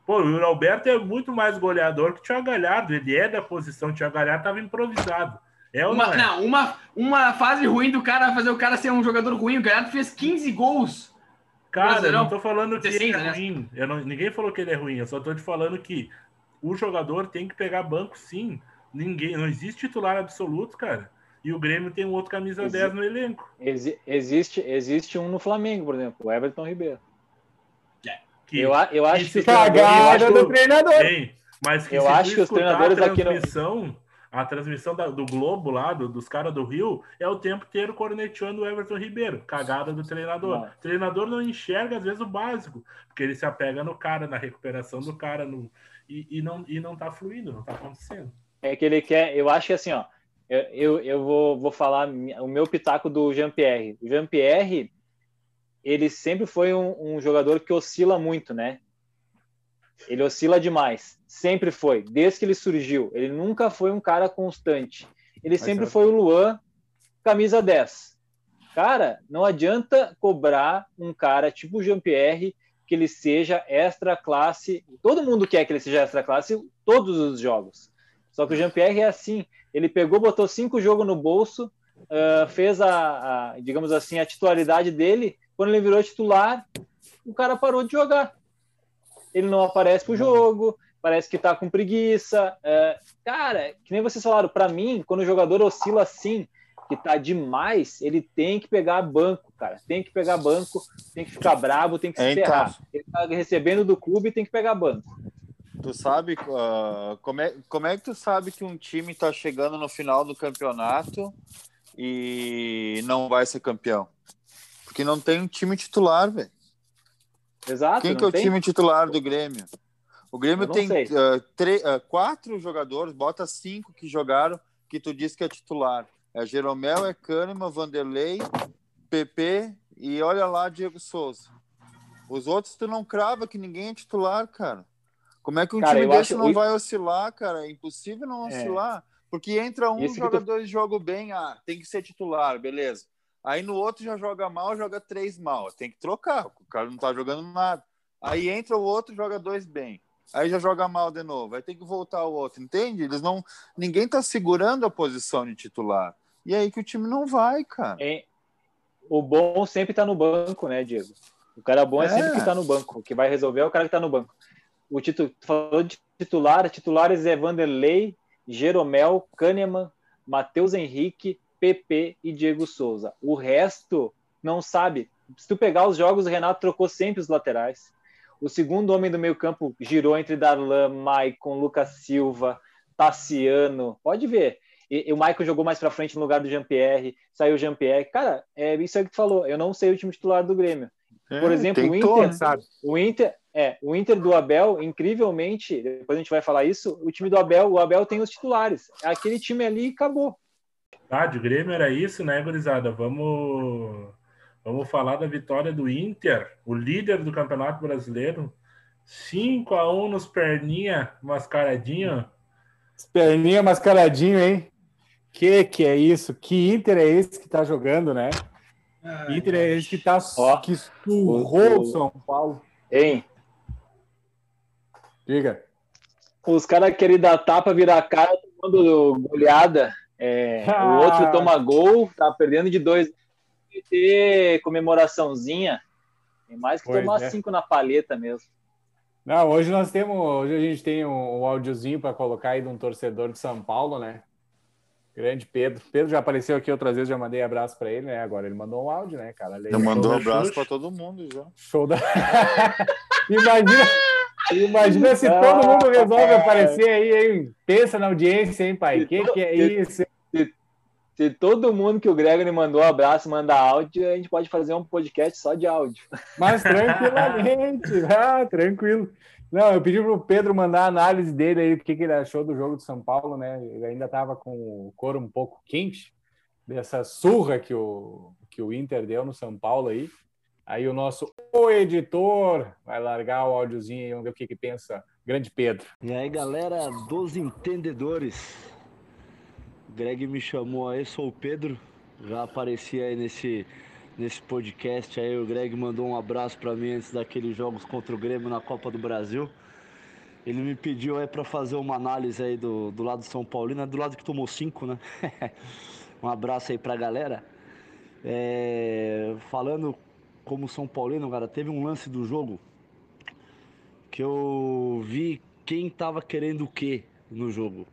Pô, o Yuri Alberto é muito mais goleador que o Thiago Galhardo. Ele é da posição. O Thiago Galhardo tava improvisado. É Uma, não é? não, uma, uma fase ruim do cara fazer o cara ser um jogador ruim. O Galhardo fez 15 gols. Cara, eu não tô falando que ele 16, é né? ruim. Não- ninguém falou que ele é ruim. Eu só tô te falando que o jogador tem que pegar banco, sim. Ninguém, não existe titular absoluto, cara. E o Grêmio tem um outro camisa Exi- 10 no elenco. Exi- existe, existe um no Flamengo, por exemplo, o Everton Ribeiro. Que Eu, eu acho que eu Cagada do treinador. mas que Eu acho que os treinadores a aqui no- transmissão, a transmissão da- do Globo lá, do- dos caras do Rio, é o tempo inteiro corneteando o Everton Ribeiro. Cagada do treinador. Não. O treinador não enxerga, às vezes, o básico, porque ele se apega no cara, na recuperação do cara, no, e, e não, e não tá fluindo, não tá acontecendo. É que ele quer. Eu acho que assim, ó. Eu, eu, eu vou, vou falar o meu pitaco do Jean-Pierre. O Jean-Pierre, ele sempre foi um, um jogador que oscila muito, né? Ele oscila demais. Sempre foi. Desde que ele surgiu. Ele nunca foi um cara constante. Ele sempre é- foi o Luan, camisa 10. Cara, não adianta cobrar um cara tipo o Jean-Pierre que ele seja extra classe. Todo mundo quer que ele seja extra classe todos os jogos. Só que o Jean-Pierre é assim. Ele pegou, botou cinco jogos no bolso, ah, fez a, a, digamos assim, a titularidade dele. Quando ele virou titular, o cara parou de jogar. Ele não aparece pro jogo, parece que tá com preguiça. é, cara, que nem vocês falaram, para mim, quando o jogador oscila assim, que tá demais, ele tem que pegar banco, cara. Tem que pegar banco, tem que ficar brabo, tem que se É, então. ferrar. Ele tá recebendo do clube, tem que pegar banco. Tu sabe ah, como, é, como é que tu sabe que um time tá chegando no final do campeonato e não vai ser campeão? Porque não tem um time titular, velho. Exato. Quem que é o tem? time titular do Grêmio? O Grêmio tem tre- ah, quatro jogadores, bota cinco que jogaram, que tu disse que é titular. É Jeromel, é Kahneman, Vanderlei, PP e olha lá Diego Souza. Os outros tu não crava que ninguém é titular, cara. Como é que um Cara, time desse acho- não vai oscilar, cara? É impossível não É. oscilar. Porque entra um, que joga tu- dois, joga bem, ah, tem que ser titular, beleza. Aí no outro já joga mal, joga três mal. Tem que trocar, o cara não tá jogando nada. Aí entra o outro, joga dois bem. Aí já joga mal de novo. Aí tem que voltar o outro, entende? Eles não. Ninguém tá segurando a posição de titular. E aí que o time não vai, cara. É, o bom sempre tá no banco, né, Diego? O cara bom é, É. sempre que tá no banco. O que vai resolver é o cara que tá no banco. O titu... tu falou de titular, titulares é Vanderlei, Jeromel, Kahneman, Matheus Henrique, PP e Diego Souza. O resto não sabe. Se tu pegar os jogos, o Renato trocou sempre os laterais. O segundo homem do meio campo girou entre Darlan, Maicon, Lucas Silva, Tassiano. Pode ver. E, e o Maicon jogou mais para frente no lugar do Jean-Pierre, saiu o Jean-Pierre. Cara, é isso aí que tu falou. Eu não sei o time titular do Grêmio. Por É, exemplo, o tentou, Inter, né? sabe? o Inter, é, o Inter do Abel, incrivelmente, depois a gente vai falar isso, o time do Abel, o Abel tem os titulares. Aquele time ali acabou. Tá, de Grêmio era isso, né, gurizada? Vamos, vamos falar da vitória do Inter, o líder do Campeonato Brasileiro. 5 a 1 nos perninha mascaradinho. Perninha mascaradinho, hein? Que que é isso? Que Inter é esse que tá jogando, né? Inter é esse que tá Ó, que surrou o- o São Paulo. Hein? Diga. Os caras querem dar tapa, virar a cara, tomando goleada. É, o Ah. outro toma gol, tá perdendo de dois. Tem que ter comemoraçãozinha. Tem mais que Pois tomar é. cinco na paleta mesmo. Não, hoje nós temos, hoje a gente tem um, um áudiozinho para colocar aí de um torcedor de São Paulo, né? Grande Pedro. Pedro já apareceu aqui outras vezes, já mandei abraço para ele, né? Agora ele mandou um áudio, né, cara? Já mandou um abraço para todo mundo já. Show da. imagina, imagina se todo mundo resolve aparecer aí, hein? Pensa na audiência, hein, pai? O que, que é isso? Se, se todo mundo que o Gregory mandou um abraço manda áudio, a gente pode fazer um podcast só de áudio. Mas tranquilamente, ah, tranquilo. Não, eu pedi para o Pedro mandar a análise dele aí, o que, que ele achou do jogo do São Paulo, né? Ele ainda estava com o couro um pouco quente dessa surra que o, que o Inter deu no São Paulo aí. Aí o nosso o editor vai largar o áudiozinho e vamos ver o que, que pensa grande Pedro. E aí, galera dos entendedores. Greg me chamou aí, sou o Pedro. Já apareci aí nesse nesse podcast aí. O Greg mandou um abraço para mim antes daqueles jogos contra o Grêmio na Copa do Brasil. Ele me pediu aí para fazer uma análise aí do, do lado do São Paulino, do lado que tomou cinco, né? um abraço aí pra galera. É, falando como São Paulino, cara, teve um lance do jogo que eu vi quem tava querendo o que no jogo.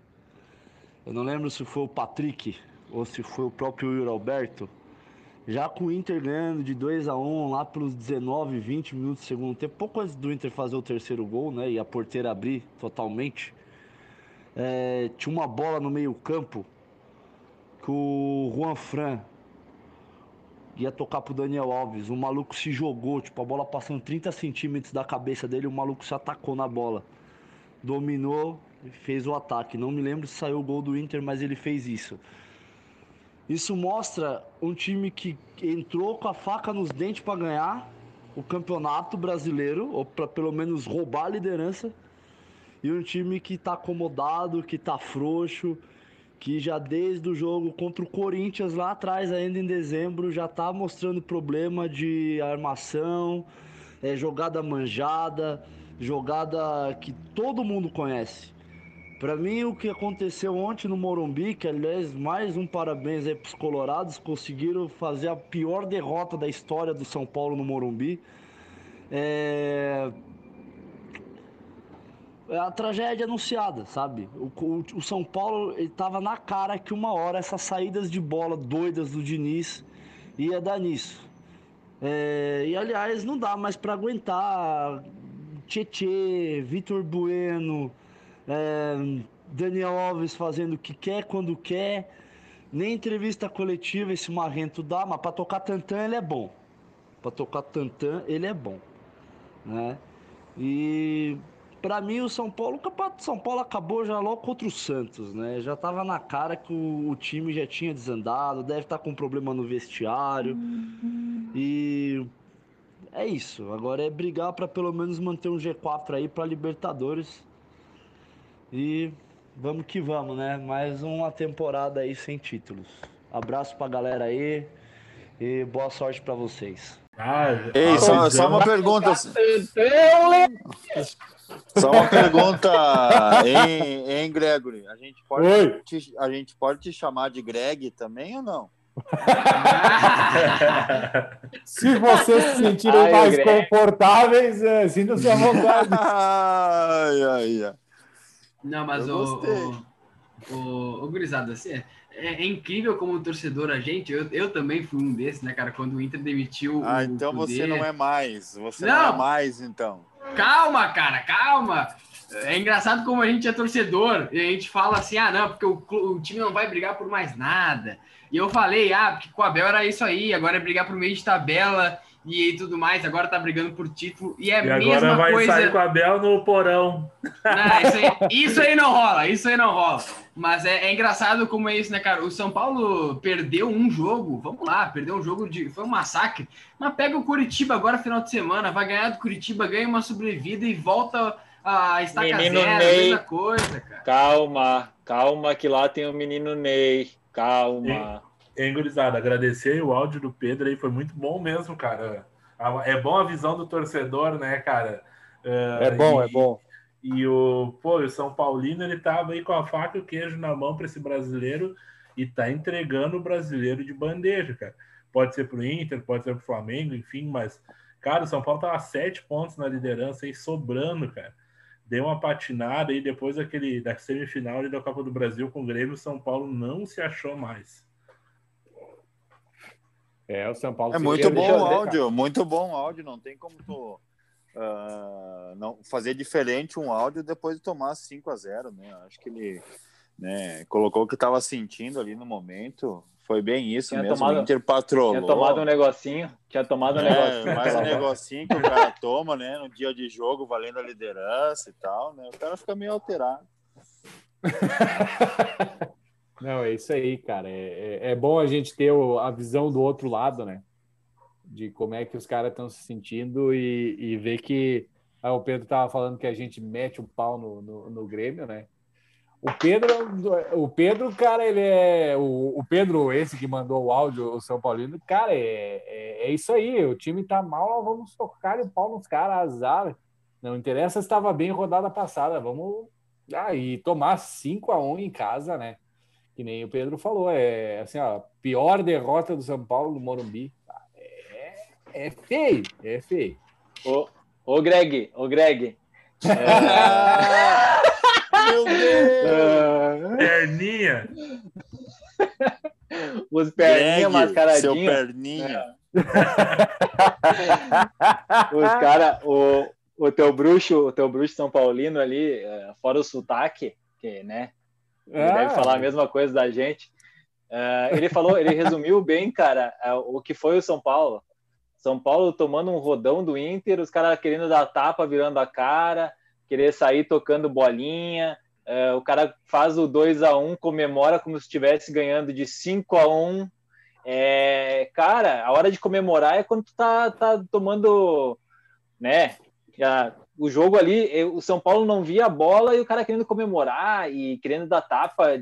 Eu não lembro se foi o Patrick ou se foi o próprio Yuri Alberto já com o Inter ganhando de 2 a 1 lá pelos 19, 20 minutos do segundo tempo, pouco antes do Inter fazer o terceiro gol, né? E a porteira abrir totalmente. É, tinha uma bola no meio-campo que o Juan Fran ia tocar pro Daniel Alves. O maluco se jogou, tipo, a bola passando 30 centímetros da cabeça dele, o maluco se atacou na bola. Dominou e fez o ataque. Não me lembro se saiu o gol do Inter, mas ele fez isso. Isso mostra um time que entrou com a faca nos dentes para ganhar o campeonato brasileiro, ou para pelo menos roubar a liderança, e um time que está acomodado, que está frouxo, que já desde o jogo contra o Corinthians lá atrás, ainda em dezembro, já está mostrando problema de armação, é, jogada manjada, jogada que todo mundo conhece. Para mim, o que aconteceu ontem no Morumbi, que aliás, mais um parabéns aí pros colorados, conseguiram fazer a pior derrota da história do São Paulo no Morumbi. É... é a tragédia anunciada, sabe? O, o, o São Paulo estava na cara que uma hora essas saídas de bola doidas do Diniz ia dar nisso. É... E aliás, não dá mais para aguentar Tietê, Vitor Bueno, é, Daniel Alves fazendo o que quer, quando quer. Nem entrevista coletiva esse Marrento dá, mas para tocar tantã ele é bom. Para tocar tantã ele é bom, né? E para mim o São Paulo, o campeonato de São Paulo acabou já logo contra o Santos, né? Já tava na cara que o, o time já tinha desandado, deve estar tá com problema no vestiário. Uhum. E é isso. Agora é brigar para pelo menos manter um G4 aí para Libertadores. E vamos que vamos, né? Mais uma temporada aí sem títulos. Abraço pra galera aí e boa sorte para vocês. Ah, Ei, só, só uma pergunta. Só uma pergunta, hein, hein Gregory? A gente, pode te, a gente pode te chamar de Greg também ou não? se vocês se sentirem ai, mais confortáveis, é, sintam-se à vontade. ai, ai, ai. Não, mas eu o, o, o, o Gurizada, assim, é, é, incrível como torcedor a gente, eu, eu também fui um desses, né, cara, quando o Inter demitiu Ah, então poder. você não é mais, você não, não é mais, então. Calma, cara, calma. É engraçado como a gente é torcedor e a gente fala assim, ah, não, porque o, o time não vai brigar por mais nada. E eu falei, ah, porque com o Abel era isso aí, agora é brigar por meio de tabela e tudo mais, agora tá brigando por título, e é a e mesma agora vai coisa... sair com a Bel no porão. Não, isso, aí, isso, aí, não rola, isso aí não rola. Mas é, é, engraçado como é isso, né, cara? O São Paulo perdeu um jogo, vamos lá, perdeu um jogo de. Foi um massacre. Mas pega o Curitiba agora, final de semana, vai ganhar do Curitiba, ganha uma sobrevida e volta a estaca menino zero, Ney, mesma coisa, cara. Calma, calma, que lá tem o menino Ney. Calma. Hein, gurizada, agradecer o áudio do Pedro aí, foi muito bom mesmo, cara. É bom a visão do torcedor, né, cara? Uh, é bom, e, é bom. E o, pô, o São Paulino, ele tava aí com a faca e o queijo na mão para esse brasileiro e tá entregando o brasileiro de bandeja, cara. Pode ser pro Inter, pode ser pro Flamengo, enfim, mas, cara, o São Paulo tá a sete pontos na liderança aí, sobrando, cara. deu uma patinada e depois daquele, da semifinal ali da Copa do Brasil com o Grêmio, o São Paulo não se achou mais. É, o São Paulo. É muito bom o né, cara? áudio, muito bom o áudio. Não tem como tu ah, não fazer diferente um áudio depois de tomar 5 a 0 né? Acho que ele né, colocou o que estava sentindo ali no momento. Foi bem isso Tinha mesmo. tomado- o Inter patrolou. Tinha tomado um negocinho, tinha tomado um É, negocinho. mais um negocinho que o cara toma, né? No dia de jogo, valendo a liderança e tal, né? O cara fica meio alterado. Não, é isso aí, cara. É, é, é bom a gente ter o- a visão do outro lado, né? De como é que os caras estão se sentindo e, e ver que. Ah, o Pedro tava falando que a gente mete o pau no, no, no Grêmio, né? O Pedro, o Pedro, cara, ele é. O, o Pedro, esse que mandou o áudio, o São Paulino, cara, é, é, é isso aí. O time tá mal, vamos tocar o pau nos caras, azar. Não interessa se estava bem rodada passada, vamos. Ah, tomar 5 a 1 em casa, né? Que nem o Pedro falou, é assim, ó, pior derrota do São Paulo no Morumbi. É, é feio, é feio. Ô, ô Greg, ô Greg. Meu Deus! É, Perninha! os perninhas Greg, seu mascaradinhos. perninha. Os cara, o, o teu bruxo, o teu bruxo São Paulino ali, é, fora o sotaque, que, né? Ele Ah, deve falar a mesma coisa da gente. É, ele falou, ele resumiu bem, cara, é, o que foi o São Paulo. São Paulo tomando um rodão do Inter, os caras querendo dar tapa, virando a cara, querer sair tocando bolinha. É, o cara faz o 2 a 1 comemora como se estivesse ganhando de 5 a 1 é, cara, a hora de comemorar é quando tu tá, tá tomando, né? Já, o jogo ali, o São Paulo não via a bola e o cara querendo comemorar e querendo dar tapa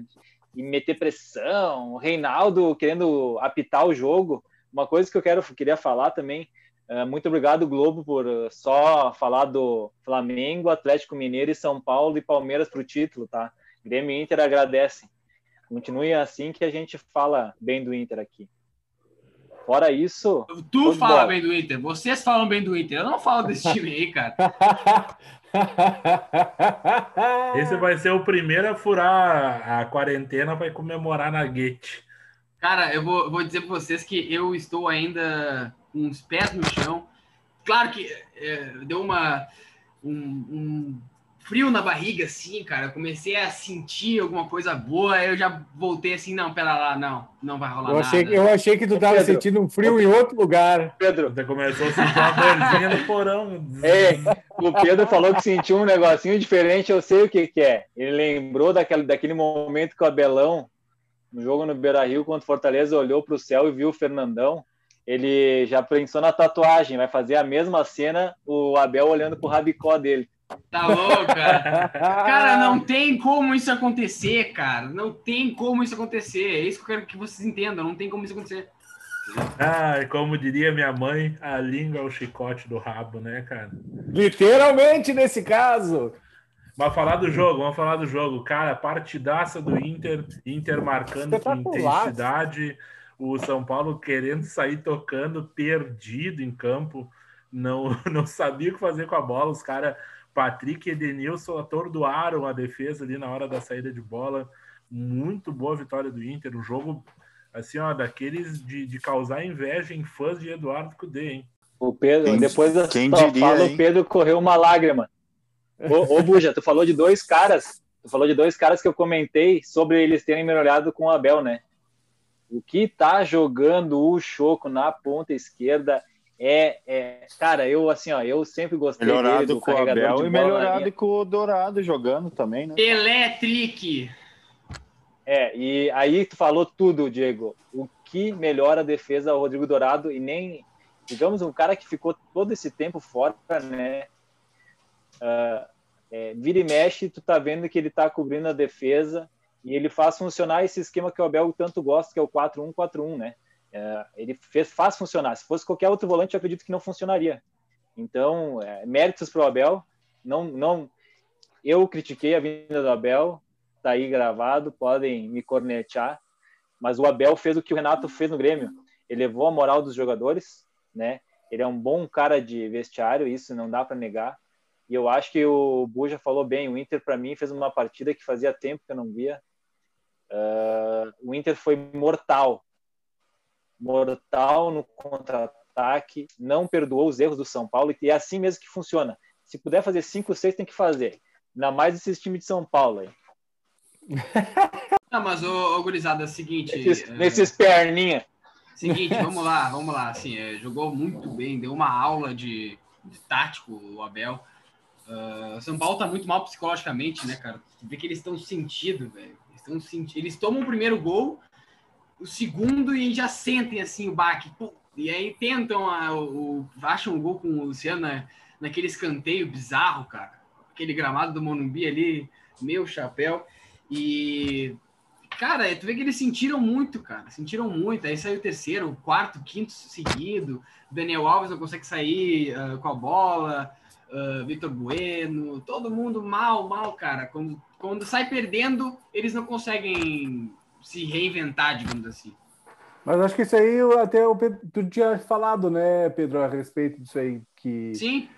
e meter pressão. O Reinaldo querendo apitar o jogo. Uma coisa que eu quero, queria falar também. eh, muito obrigado, Globo, por eh, só falar do Flamengo, Atlético Mineiro e São Paulo e Palmeiras para o título, tá? Grêmio e Inter agradecem. Continue assim que a gente fala bem do Inter aqui. Fora isso, Tu fala bom. bem do Inter, vocês falam bem do Inter. Eu não falo desse time aí, cara. Esse vai ser o primeiro a furar a quarentena para comemorar na Guete. Cara, eu vou, vou dizer pra vocês que eu estou ainda com os pés no chão. Claro que é, deu uma um, um frio na barriga, assim, cara. Eu comecei a sentir alguma coisa boa, aí eu já voltei assim, não, pera lá, não, não vai rolar Eu achei, nada. eu achei que tu tava Pedro. sentindo um frio em outro lugar. Pedro, Você começou a sentir uma dorzinha no porão. Ei, o Pedro falou que sentiu um negocinho diferente, eu sei o que, que é. Ele lembrou daquele, daquele momento que o Abelão, no jogo no Beira Rio contra o Fortaleza, olhou para o céu e viu o Fernandão. Ele já pensou na tatuagem, vai fazer a mesma cena, o Abel olhando pro rabicó dele. Tá louco, cara. Cara, não tem como isso acontecer, cara. Não tem como isso acontecer. É isso que eu quero que vocês entendam. Não tem como isso acontecer. Ah, como diria minha mãe, a língua é o chicote do rabo, né, cara? Literalmente nesse caso. Mas falar do jogo, vamos falar do jogo. Cara, partidaça do Inter, Inter marcando com intensidade, o São Paulo querendo sair tocando, perdido em campo, não, não sabia o que fazer com a bola. Os caras, Patrick e Edenilson, atordoaram a defesa ali na hora da saída de bola. Muito boa vitória do Inter. Um jogo, assim, ó, daqueles de, de causar inveja em fãs de Eduardo Cudê, hein? O Pedro, Quem- depois da quem sua diria, fala, hein? o Pedro correu uma lágrima. Ô, ô Buja, tu falou de dois caras, tu falou de dois caras que eu comentei sobre eles terem melhorado com o Abel, né? O que tá jogando o Choco na ponta esquerda é, é- cara, eu assim, ó, eu sempre gostei dele, Melhorado do com o carregador Abel de e melhorado com o Dourado jogando também, né? Electric. É, e aí tu falou tudo, Diego. O que melhora a defesa o Rodrigo Dourado e nem, digamos, um cara que ficou todo esse tempo fora, né? Ah, é, vira e mexe, tu tá vendo que ele tá cobrindo a defesa e ele faz funcionar esse esquema que o Abel tanto gosta, que é o 4-1-4-1, né? É, ele fez, faz funcionar. Se fosse qualquer outro volante, eu acredito que não funcionaria. Então, é, méritos pro Abel. Não, não, eu critiquei a vinda do Abel, tá aí gravado, podem me cornetear, mas o Abel fez o que o Renato fez no Grêmio. Ele levou a moral dos jogadores, né? Ele é um bom cara de vestiário, isso não dá para negar. E eu acho que o Buja falou bem. O Inter, para mim, fez uma partida que fazia tempo que eu não via. Uh, o Inter foi mortal. Mortal no contra-ataque, não perdoou os erros do São Paulo e é assim mesmo que funciona. Se puder fazer 5, 6, tem que fazer. Ainda mais esses times de São Paulo aí. Não, mas, ô, ô gurizada, é o seguinte... Nesses, é... nesses perninha. Seguinte, vamos lá, vamos lá. Assim, é, jogou muito bem, deu uma aula de, de tático o Abel. Uh, São Paulo tá muito mal psicologicamente, né, cara? Vê que eles estão sentindo, velho. Eles, sentindo. eles tomam o primeiro gol, o segundo e já sentem assim o baque. E aí tentam, a, o, acham o gol com o Luciano né, naquele escanteio bizarro, cara. Aquele gramado do Monumbi ali, meu chapéu. E Cara, tu vê que eles sentiram muito, cara. Sentiram muito. Aí saiu o terceiro, quarto, quinto seguido. Daniel Alves não consegue sair uh, com a bola. Uh, Vitor Bueno. Todo mundo mal, mal, cara. Quando, quando sai perdendo, eles não conseguem se reinventar, digamos assim. Mas acho que isso aí até o Pedro, tu tinha falado, né, Pedro, a respeito disso aí. Que... Sim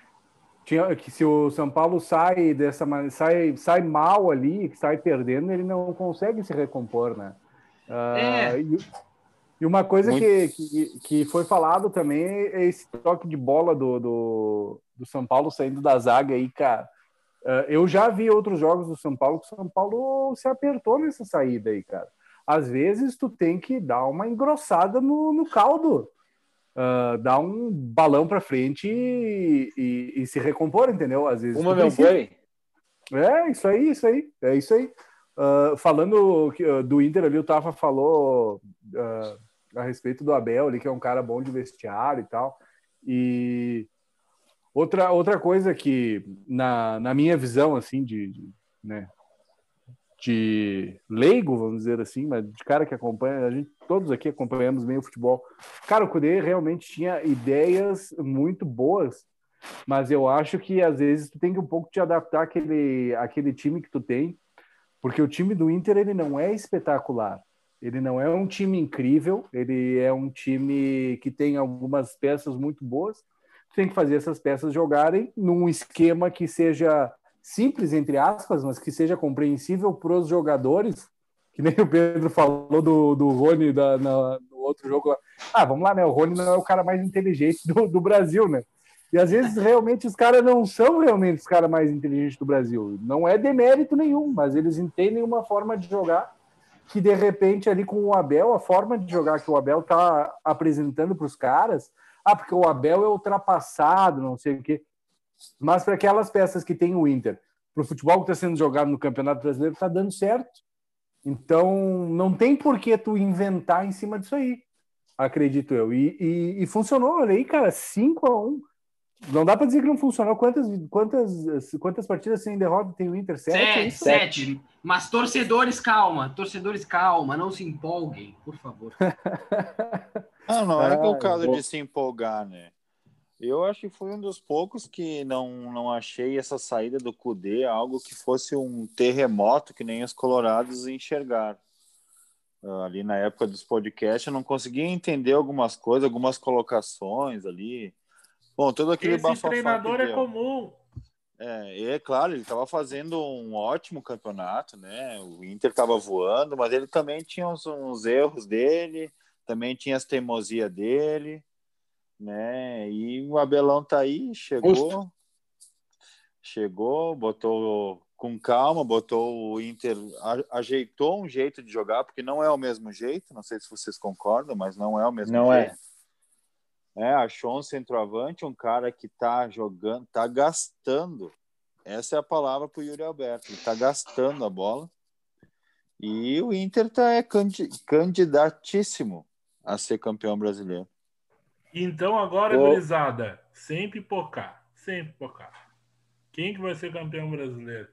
tinha que se o São Paulo sai dessa maneira, sai, sai mal ali, sai perdendo, ele não consegue se recompor, né? Uh, é. e, e, uma coisa que, que, que, foi falado também é esse toque de bola do, do, do São Paulo saindo da zaga aí, cara. Uh, eu já vi outros jogos do São Paulo que o São Paulo se apertou nessa saída aí, cara. Às vezes tu tem que dar uma engrossada no, no caldo uh, dar um balão para frente e, e, e, se recompor, entendeu? Às vezes. Uma meu boi. É, isso aí, isso aí. É isso aí. Uh, falando do Inter ali, o Tafa falou uh, a respeito do Abel ali, que é um cara bom de vestiário e tal. E outra, outra coisa que, na, na minha visão, assim, de, de né, de leigo, vamos dizer assim, mas de cara que acompanha, a gente todos aqui acompanhamos bem o futebol. Cara, o Cudê realmente tinha ideias muito boas, mas eu acho que às vezes tu tem que um pouco te adaptar àquele, àquele time que tu tem, porque o time do Inter ele não é espetacular. Ele não é um time incrível, ele é um time que tem algumas peças muito boas. Tu tem que fazer essas peças jogarem num esquema que seja simples, entre aspas, mas que seja compreensível para os jogadores, que nem o Pedro falou do, do Rony da, na, no outro jogo. Ah, vamos lá, né? O Rony não é o cara mais inteligente do, do Brasil, né? E às vezes realmente os caras não são realmente os caras mais inteligentes do Brasil. Não é demérito nenhum, mas eles entendem uma forma de jogar que de repente ali com o Abel, a forma de jogar que o Abel tá apresentando para os caras, ah, porque o Abel é ultrapassado, não sei o quê. Mas para aquelas peças que tem o Inter, para o futebol que está sendo jogado no Campeonato Brasileiro, está dando certo. Então, não tem por que tu inventar em cima disso aí, acredito eu. E, e, e funcionou, olha aí, cara, 5 a 1 Não dá para dizer que não funcionou. Quantas, quantas, quantas partidas sem derrota tem o Inter? Sete? Sete, é sete. Mas torcedores, calma. Torcedores, calma. Não se empolguem, por favor. ah, não é, é o caso de se empolgar, né? Eu acho que foi um dos poucos que não, não achei essa saída do Cudê algo que fosse um terremoto que nem os colorados enxergaram. Uh, ali na época dos podcasts, eu não conseguia entender algumas coisas, algumas colocações ali. Bom, todo aquele Esse treinador é comum. É, é claro, ele estava fazendo um ótimo campeonato, né? O Inter estava voando, mas ele também tinha uns, uns erros dele, também tinha as teimosias dele né? E o Abelão tá aí, chegou, chegou, botou com calma, botou o Inter, ajeitou um jeito de jogar, porque não é o mesmo jeito, não sei se vocês concordam, mas não é o mesmo não jeito. Não é. é. Achou um centroavante, um cara que tá jogando, tá gastando. Essa é a palavra para o Yuri Alberto. Ele tá gastando a bola. E o Inter tá é candidatíssimo a ser campeão brasileiro. Então agora, gurizada, sempre pocar, sempre pocar. Quem que vai ser campeão brasileiro?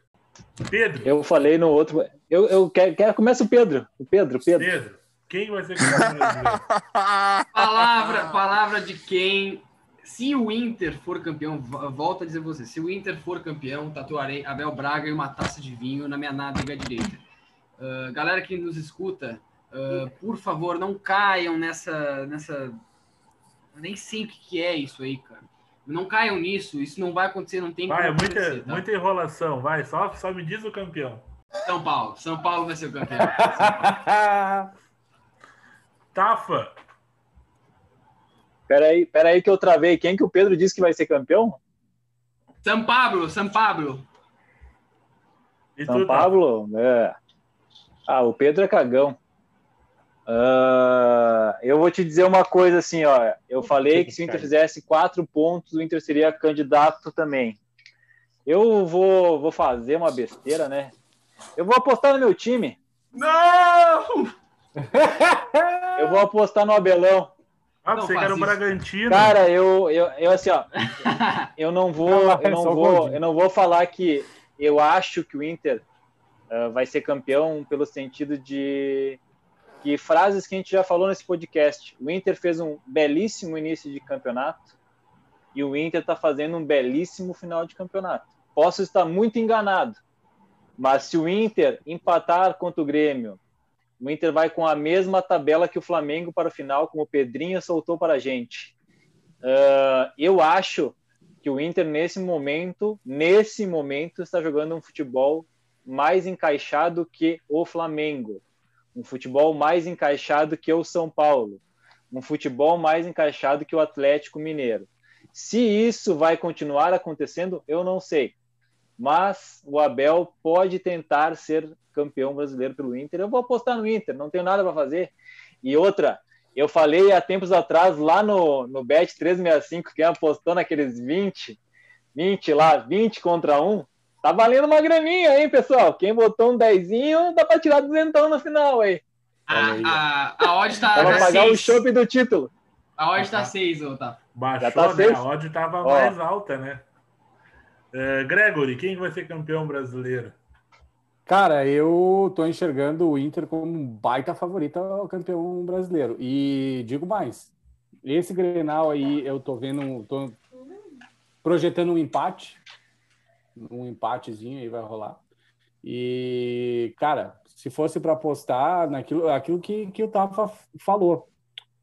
Pedro. Eu falei no outro. Eu, eu quero, quero começa o Pedro. O Pedro, Pedro. Pedro. Quem vai ser campeão brasileiro? palavra, palavra de quem. Se o Inter for campeão, volta a dizer você, se o Inter for campeão, tatuarei Abel Braga e uma taça de vinho na minha nádega direita. Uh, galera que nos escuta, uh, por favor, não caiam nessa, nessa eu nem sei o que, que é isso aí, cara. Não caiam nisso, isso não vai acontecer, não tem Vai, é muita, tá? muita enrolação. Vai, só, só me diz o campeão. São Paulo, São Paulo vai ser o campeão. Tafa. Peraí, peraí que eu travei. Quem que o Pedro disse que vai ser campeão? São Pablo, São Pablo. E São? Paulo? É. Ah, o Pedro é cagão. Ah, eu vou te dizer uma coisa assim, ó. Eu falei que se o Inter fizesse quatro pontos, o Inter seria candidato também. Eu vou, vou fazer uma besteira, né? Eu vou apostar no meu time. Não! Eu vou apostar no Abelão. Ah, Não você que faz era o. Bragantino. Cara, eu, eu, eu assim, ó, eu não vou, Não, é eu não vou, eu não vou falar que eu acho que o Inter ah, vai ser campeão pelo sentido de que frases que a gente já falou nesse podcast. O Inter fez um belíssimo início de campeonato e o Inter está fazendo um belíssimo final de campeonato. Posso estar muito enganado, mas se o Inter empatar contra o Grêmio, o Inter vai com a mesma tabela que o Flamengo para o final, como o Pedrinho soltou para a gente. Ah, eu acho que o Inter nesse momento, nesse momento, está jogando um futebol mais encaixado que o Flamengo, um futebol mais encaixado que o São Paulo, um futebol mais encaixado que o Atlético Mineiro. Se isso vai continuar acontecendo, eu não sei. Mas o Abel pode tentar ser campeão brasileiro pelo Inter. Eu vou apostar no Inter, não tenho nada para fazer. E outra, eu falei há tempos atrás lá no, no Bet 365, quem apostou naqueles 20, 20 lá, 20 contra 1, tá valendo uma graninha, hein, pessoal? Quem botou um dezinho, dá para tirar duzentão no final aí. A, a, a odd tá Dá pra já pagar o seis. chopp do título. A odd tá 6, ô, tá. Baixou, Já tá né? seis? A odd estava Ó. mais alta, né? É, Gregory, quem vai ser campeão brasileiro? Cara, eu tô enxergando o Inter como um baita favorito ao campeão brasileiro. E digo mais, esse Grenal aí eu tô vendo, tô projetando um empate, um empatezinho aí vai rolar. E, cara, se fosse para apostar naquilo aquilo que, que o Tafa falou,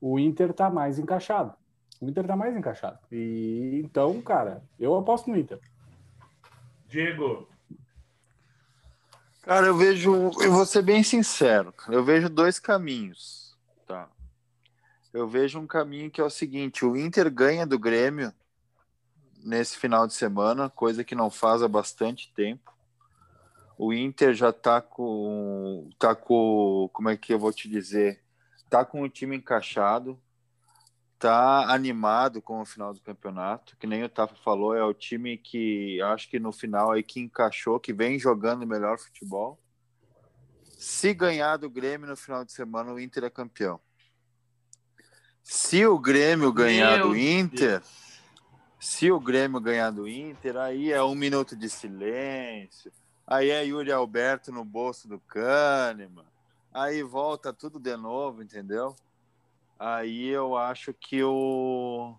o Inter tá mais encaixado. O Inter tá mais encaixado. E então, cara, eu aposto no Inter. Diego. Cara, eu vejo, eu vou ser bem sincero, eu vejo dois caminhos, tá? Eu vejo um caminho que é o seguinte, o Inter ganha do Grêmio nesse final de semana, coisa que não faz há bastante tempo. O Inter já tá com, tá com, como é que eu vou te dizer? Tá com o time encaixado, tá animado com o final do campeonato, que nem o Tafa falou, é o time que acho que no final aí que encaixou, que vem jogando melhor futebol. Se ganhar do Grêmio no final de semana, o Inter é campeão. Se o Grêmio ganhar Meu do Inter, se o Grêmio ganhar do Inter, aí é um minuto de silêncio, aí é Yuri Alberto no bolso do Kahneman, aí volta tudo de novo, entendeu? Aí eu acho que o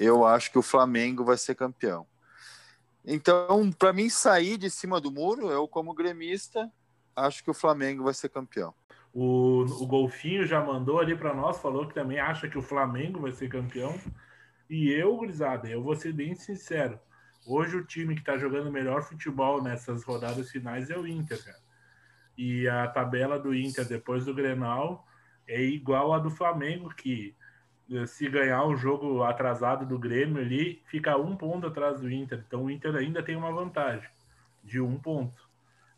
eu acho que o Flamengo vai ser campeão. Então, para mim sair de cima do muro, eu como gremista, acho que o Flamengo vai ser campeão. O, o Golfinho já mandou ali para nós, falou que também acha que o Flamengo vai ser campeão. E eu, gurizada, eu vou ser bem sincero. Hoje o time que está jogando melhor futebol nessas rodadas finais é o Inter, cara. E a tabela do Inter depois do Grenal é igual a do Flamengo, que eh, se ganhar o jogo atrasado do Grêmio ali, fica um ponto atrás do Inter. Então o Inter ainda tem uma vantagem de um ponto.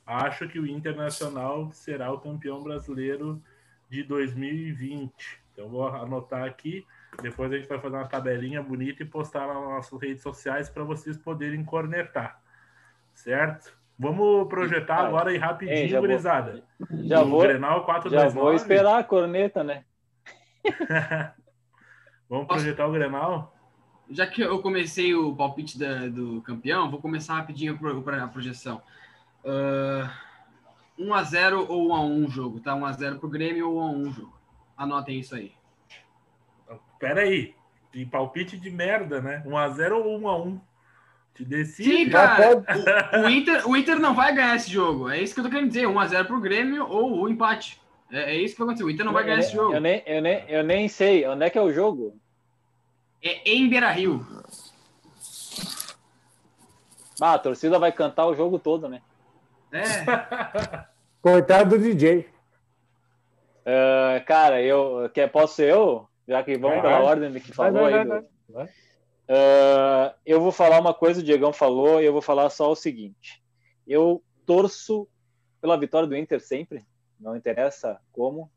Acho que o Internacional será o campeão brasileiro de 2020. Então vou anotar aqui. Depois a gente vai fazer uma tabelinha bonita e postar lá nas nossas redes sociais para vocês poderem cornetar. Certo? Vamos projetar Cara, agora aí rapidinho, hein, já vou- gurizada. Já O vou, Grenal 4 já vou esperar a corneta, né? Vamos projetar o Grenal? Já que eu comecei o palpite da- do campeão, vou começar rapidinho para a projeção. Ah, 1x0 ou 1x1 o jogo, tá? 1x0 pro Grêmio ou 1x1 o jogo. Anotem isso aí. Pera aí. Tem palpite de merda, né? 1x0 ou 1x1? Te decide. Sim, cara. O, o Inter, o Inter não vai ganhar esse jogo. É isso que eu tô querendo dizer. 1x0 pro Grêmio ou o empate. É, é isso que vai acontecer. O Inter não vai Eu ganhar nem- esse jogo. Eu nem, eu, nem, eu nem sei. Onde é que é o jogo? É em Beira Rio. Ah, a torcida vai cantar o jogo todo, né? É, Coitado do DJ. Ah, cara, eu quer posso eu? Já que vamos Vai, pela vai. ordem do que falou vai, aí. vai, do-. Ah, eu vou falar uma coisa, o Diegão falou, e eu vou falar só o seguinte. Eu torço pela vitória do Inter sempre, não interessa como.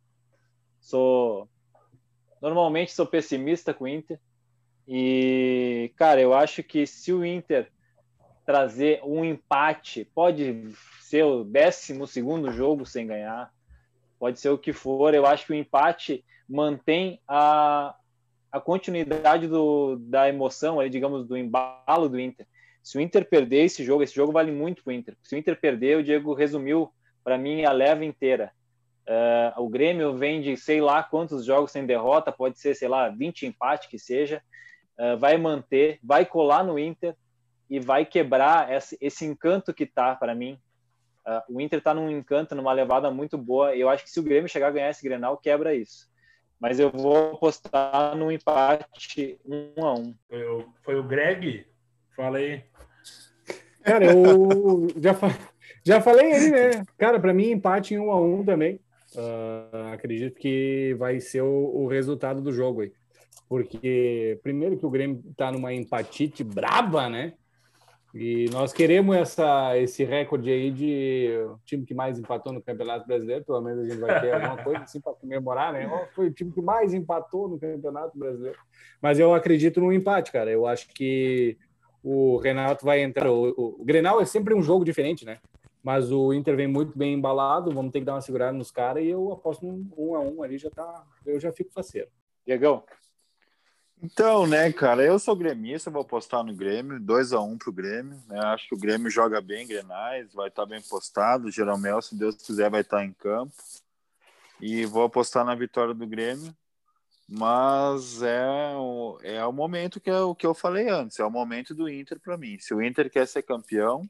Sou normalmente sou pessimista com o Inter. E, cara, eu acho que se o Inter trazer um empate, pode ser o 12 segundo jogo sem ganhar, pode ser o que for. Eu acho que o empate mantém a, a continuidade do, da emoção, digamos, do embalo do Inter. Se o Inter perder esse jogo, esse jogo vale muito para o Inter. Se o Inter perder, o Diego resumiu para mim a leva inteira. Uh, o Grêmio vem de sei lá quantos jogos sem derrota, pode ser, sei lá, 20 empate que seja, uh, vai manter, vai colar no Inter e vai quebrar esse, esse encanto que tá para mim. Uh, o Inter tá num encanto, numa levada muito boa. Eu acho que se o Grêmio chegar a ganhar esse Grenal, quebra isso. Mas eu vou apostar num empate um a um. Foi o, foi o Greg? Falei. Cara, eu já, fa- já falei aí, né? Cara, para mim, empate em um a um também. Ah, acredito que vai ser o, o resultado do jogo aí. Porque, primeiro, que o Grêmio tá numa empatite braba, né? E nós queremos essa, esse recorde aí de o time que mais empatou no Campeonato Brasileiro. Pelo menos a gente vai ter alguma coisa assim para comemorar, né? Foi o time que mais empatou no Campeonato Brasileiro. Mas eu acredito no empate, cara. Eu acho que o Renato vai entrar. O, o, o Grenal é sempre um jogo diferente, né? Mas o Inter vem muito bem embalado. Vamos ter que dar uma segurada nos caras e eu aposto num um a um ali. Já tá, eu já fico faceiro. Diegão, Então, né, cara, eu sou gremista, vou apostar no Grêmio, 2 a 1 pro Grêmio, né? Acho que o Grêmio joga bem Grenais, vai estar bem postado, Jeromel, se Deus quiser, vai estar em campo. E vou apostar na vitória do Grêmio. Mas é o, é o momento que é o que eu falei antes, é o momento do Inter para mim. Se o Inter quer ser campeão,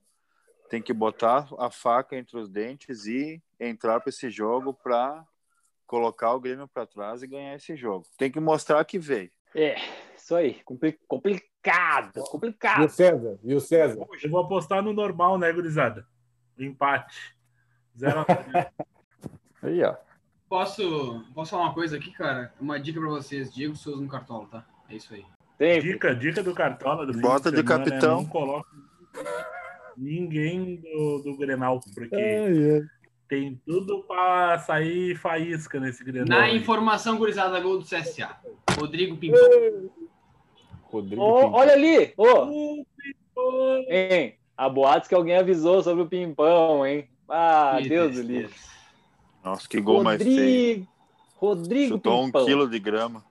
tem que botar a faca entre os dentes e entrar para esse jogo para colocar o Grêmio para trás e ganhar esse jogo. Tem que mostrar que veio. É, isso aí, compli- complicado, E o complicado. César? E o César? Eu vou apostar no normal, né, gurizada? Empate. 0 a 3. Aí, ó. posso, posso falar uma coisa aqui, cara? Uma dica pra vocês. Diego Souza no Cartola, tá? É isso aí. Sempre. Dica, dica do Cartola. Do Bota de semana, capitão. Não coloca ninguém do, do Grenal, porque. Tem tudo pra sair faísca nesse Grenal. Na aí. informação gurizada, gol do CSA. Rodrigo Pimpão. Rodrigo Pinto. olha ali, ô, pô. hein? A boatos que alguém avisou sobre o pimpão, hein? Ah, Que Deus do. Nossa, que gol mais feio. Rodrigo, Rodrigo Chutou um Pimpão. quilo de grama.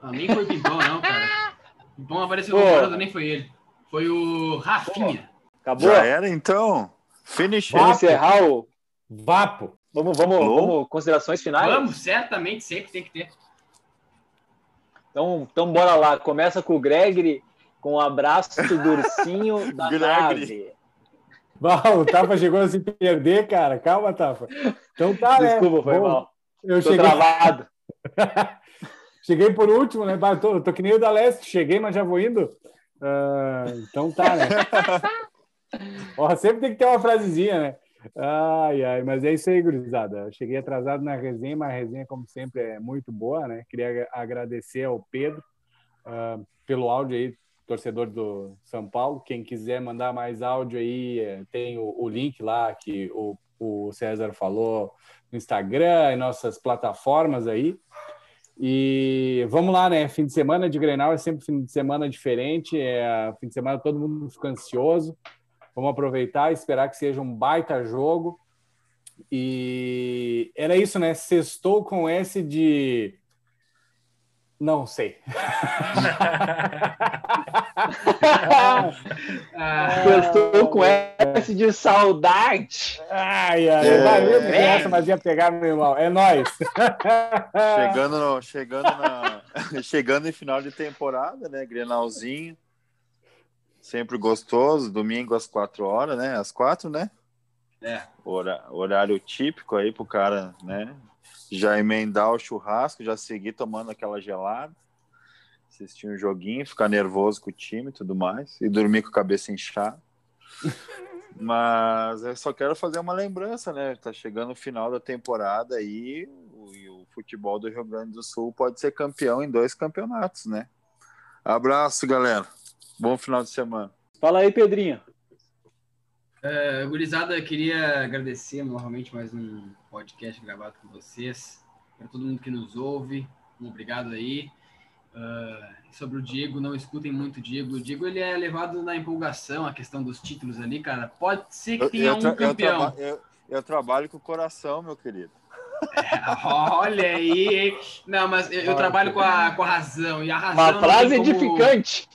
Ah, nem foi Pimpão, não, cara. Pimpão apareceu no comparado, nem foi ele. Foi o Rafinha. Acabou? Já era então? Finish. Vamos encerrar o... Vapo. Vamos, vamos, Alô? vamos, considerações finais? Vamos, certamente, sempre tem que ter. Então, então bora lá. Começa com o Gregory, com o abraço do ursinho da Gregory. nave. O Tafa chegou a se perder, cara. Calma, Tafa. Então tá, né? Desculpa, foi Bom, mal. Eu Tô cheguei, travado. cheguei por último, né? Tô, tô que nem o da Leste. Cheguei, mas já vou indo. Ah, então tá, né? Ó, sempre tem que ter uma frasezinha, né? Ai, ai, mas é isso aí, gurizada. Eu cheguei atrasado na resenha, mas a resenha, como sempre, é muito boa, né? Queria ag- agradecer ao Pedro ah, pelo áudio aí, torcedor do São Paulo. Quem quiser mandar mais áudio aí, eh, tem o, o link lá que o, o César falou no Instagram e nossas plataformas aí. E vamos lá, né? Fim de semana de Grenal é sempre fim de semana diferente. É fim de semana todo mundo fica ansioso. Vamos aproveitar e esperar que seja um baita jogo. E era isso, né? Sextou com esse de. Não sei. Estou com esse de saudade. Ai, ai, É. essa, mas ia pegar meu irmão. É nóis. Chegando, no- chegando, na, chegando em final de temporada, né? Grenalzinho. Sempre gostoso. Domingo às quatro horas, né? Às quatro, né? É. Hora- horário típico aí pro cara, né? Já emendar o churrasco, já seguir tomando aquela gelada. Assistir um joguinho, ficar nervoso com o time e tudo mais. E dormir com a cabeça inchada. Mas eu só quero fazer uma lembrança, né? Tá chegando o final da temporada aí o, e o futebol do Rio Grande do Sul pode ser campeão em dois campeonatos, né? Abraço, galera. Bom final de semana. Fala aí, Pedrinho. Uh, gurizada, queria agradecer novamente mais um podcast gravado com vocês. Para todo mundo que nos ouve, um obrigado aí. Uh, sobre o Diego, não escutem muito o Diego. O Diego ele é levado na empolgação, a questão dos títulos ali, cara. Pode ser que tenha eu, eu um campeão. Eu, traba eu, trabalho com o coração, meu querido. É, olha aí. Não, mas eu, trabalho com a, com a razão. E a razão Uma frase edificante.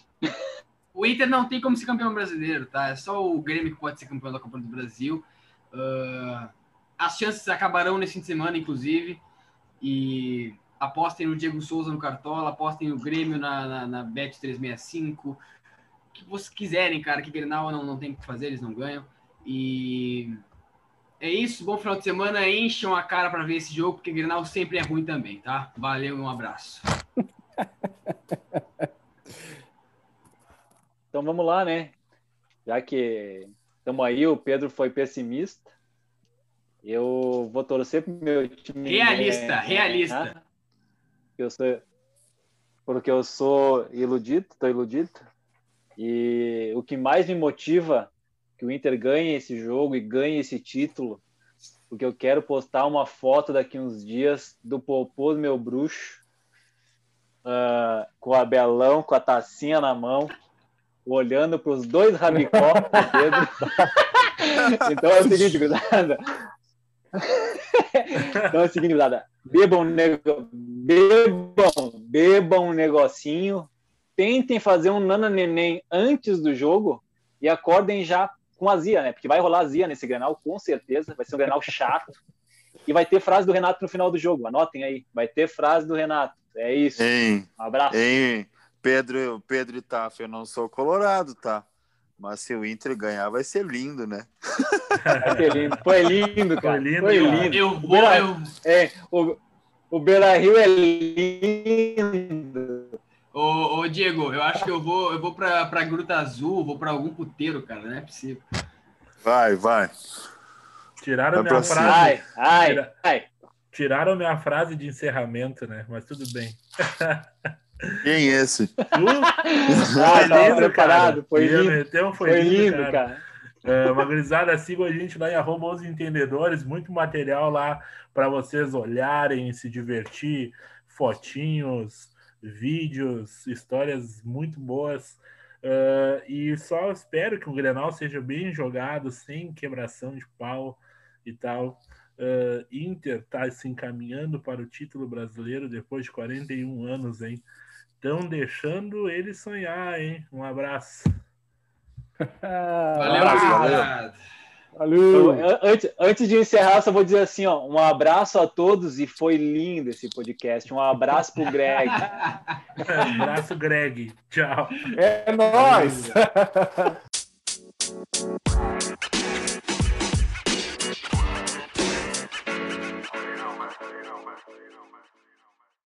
O Inter não tem como ser campeão brasileiro, tá? É só o Grêmio que pode ser campeão da Copa do Brasil. Uh, as chances acabarão nesse fim de semana, inclusive. E apostem no Diego Souza no Cartola, apostem no Grêmio na, na, na Bet 365. O que vocês quiserem, cara, que Grenal não, não tem o que fazer, eles não ganham. E é isso, bom final de semana. Encham a cara para ver esse jogo, porque Grenal sempre é ruim também, tá? Valeu e um abraço. Então vamos lá, né? Já que estamos aí, o Pedro foi pessimista. Eu vou torcer pro meu time. Realista, realista. Né? Eu sou, porque eu sou iludido, estou iludido. E o que mais me motiva que o Inter ganhe esse jogo e ganhe esse título, porque eu quero postar uma foto daqui uns dias do Popô do meu bruxo, uh, com o Abelão, com a tacinha na mão, olhando para os dois rabicó do Pedro. então é o seguinte, gurizada. então é o seguinte, gurizada. Bebam, nego... bebam, bebam um negocinho. Tentem fazer um nana neném antes do jogo e acordem já com azia, né? Porque vai rolar azia nesse Grenal, com certeza. Vai ser um Grenal chato. E vai ter frase do Renato no final do jogo. Anotem aí. Vai ter frase do Renato. É isso. Hein, um abraço. Hein, Pedro, Pedro e Taf, eu não sou colorado, tá? Mas se o Inter ganhar, vai ser lindo, né? Vai ser lindo. Foi lindo, cara. Foi lindo. Foi lindo. Eu vou, Beira... eu... É, o, o Beira Rio é lindo. Ô, ô, Diego, eu acho que eu vou, eu vou pra, pra Gruta Azul, vou pra algum puteiro, cara, não é possível. Vai, vai. Tiraram Vai minha pra frase. Ai, ai, Tira- ai. Tiraram minha frase de encerramento, né? Mas tudo bem. Quem é esse? Tu? Ah, tava preparado. Foi lindo. um Foi lindo, cara. cara. É, uma grisada, sigam a gente lá em arroba os entendedores, muito material lá para vocês olharem, se divertir, fotinhos, vídeos, histórias muito boas. É, e só espero que o Grenal seja bem jogado, sem quebração de pau e tal. É, Inter está se encaminhando para o título brasileiro depois de 41 anos, hein? Estão deixando ele sonhar, hein? Um abraço. Valeu, gurizada. Valeu. Eu- antes, antes de encerrar, só vou dizer assim, ó, um abraço a todos e foi lindo esse podcast. Um abraço pro Greg. abraço, Greg. Tchau. É nóis!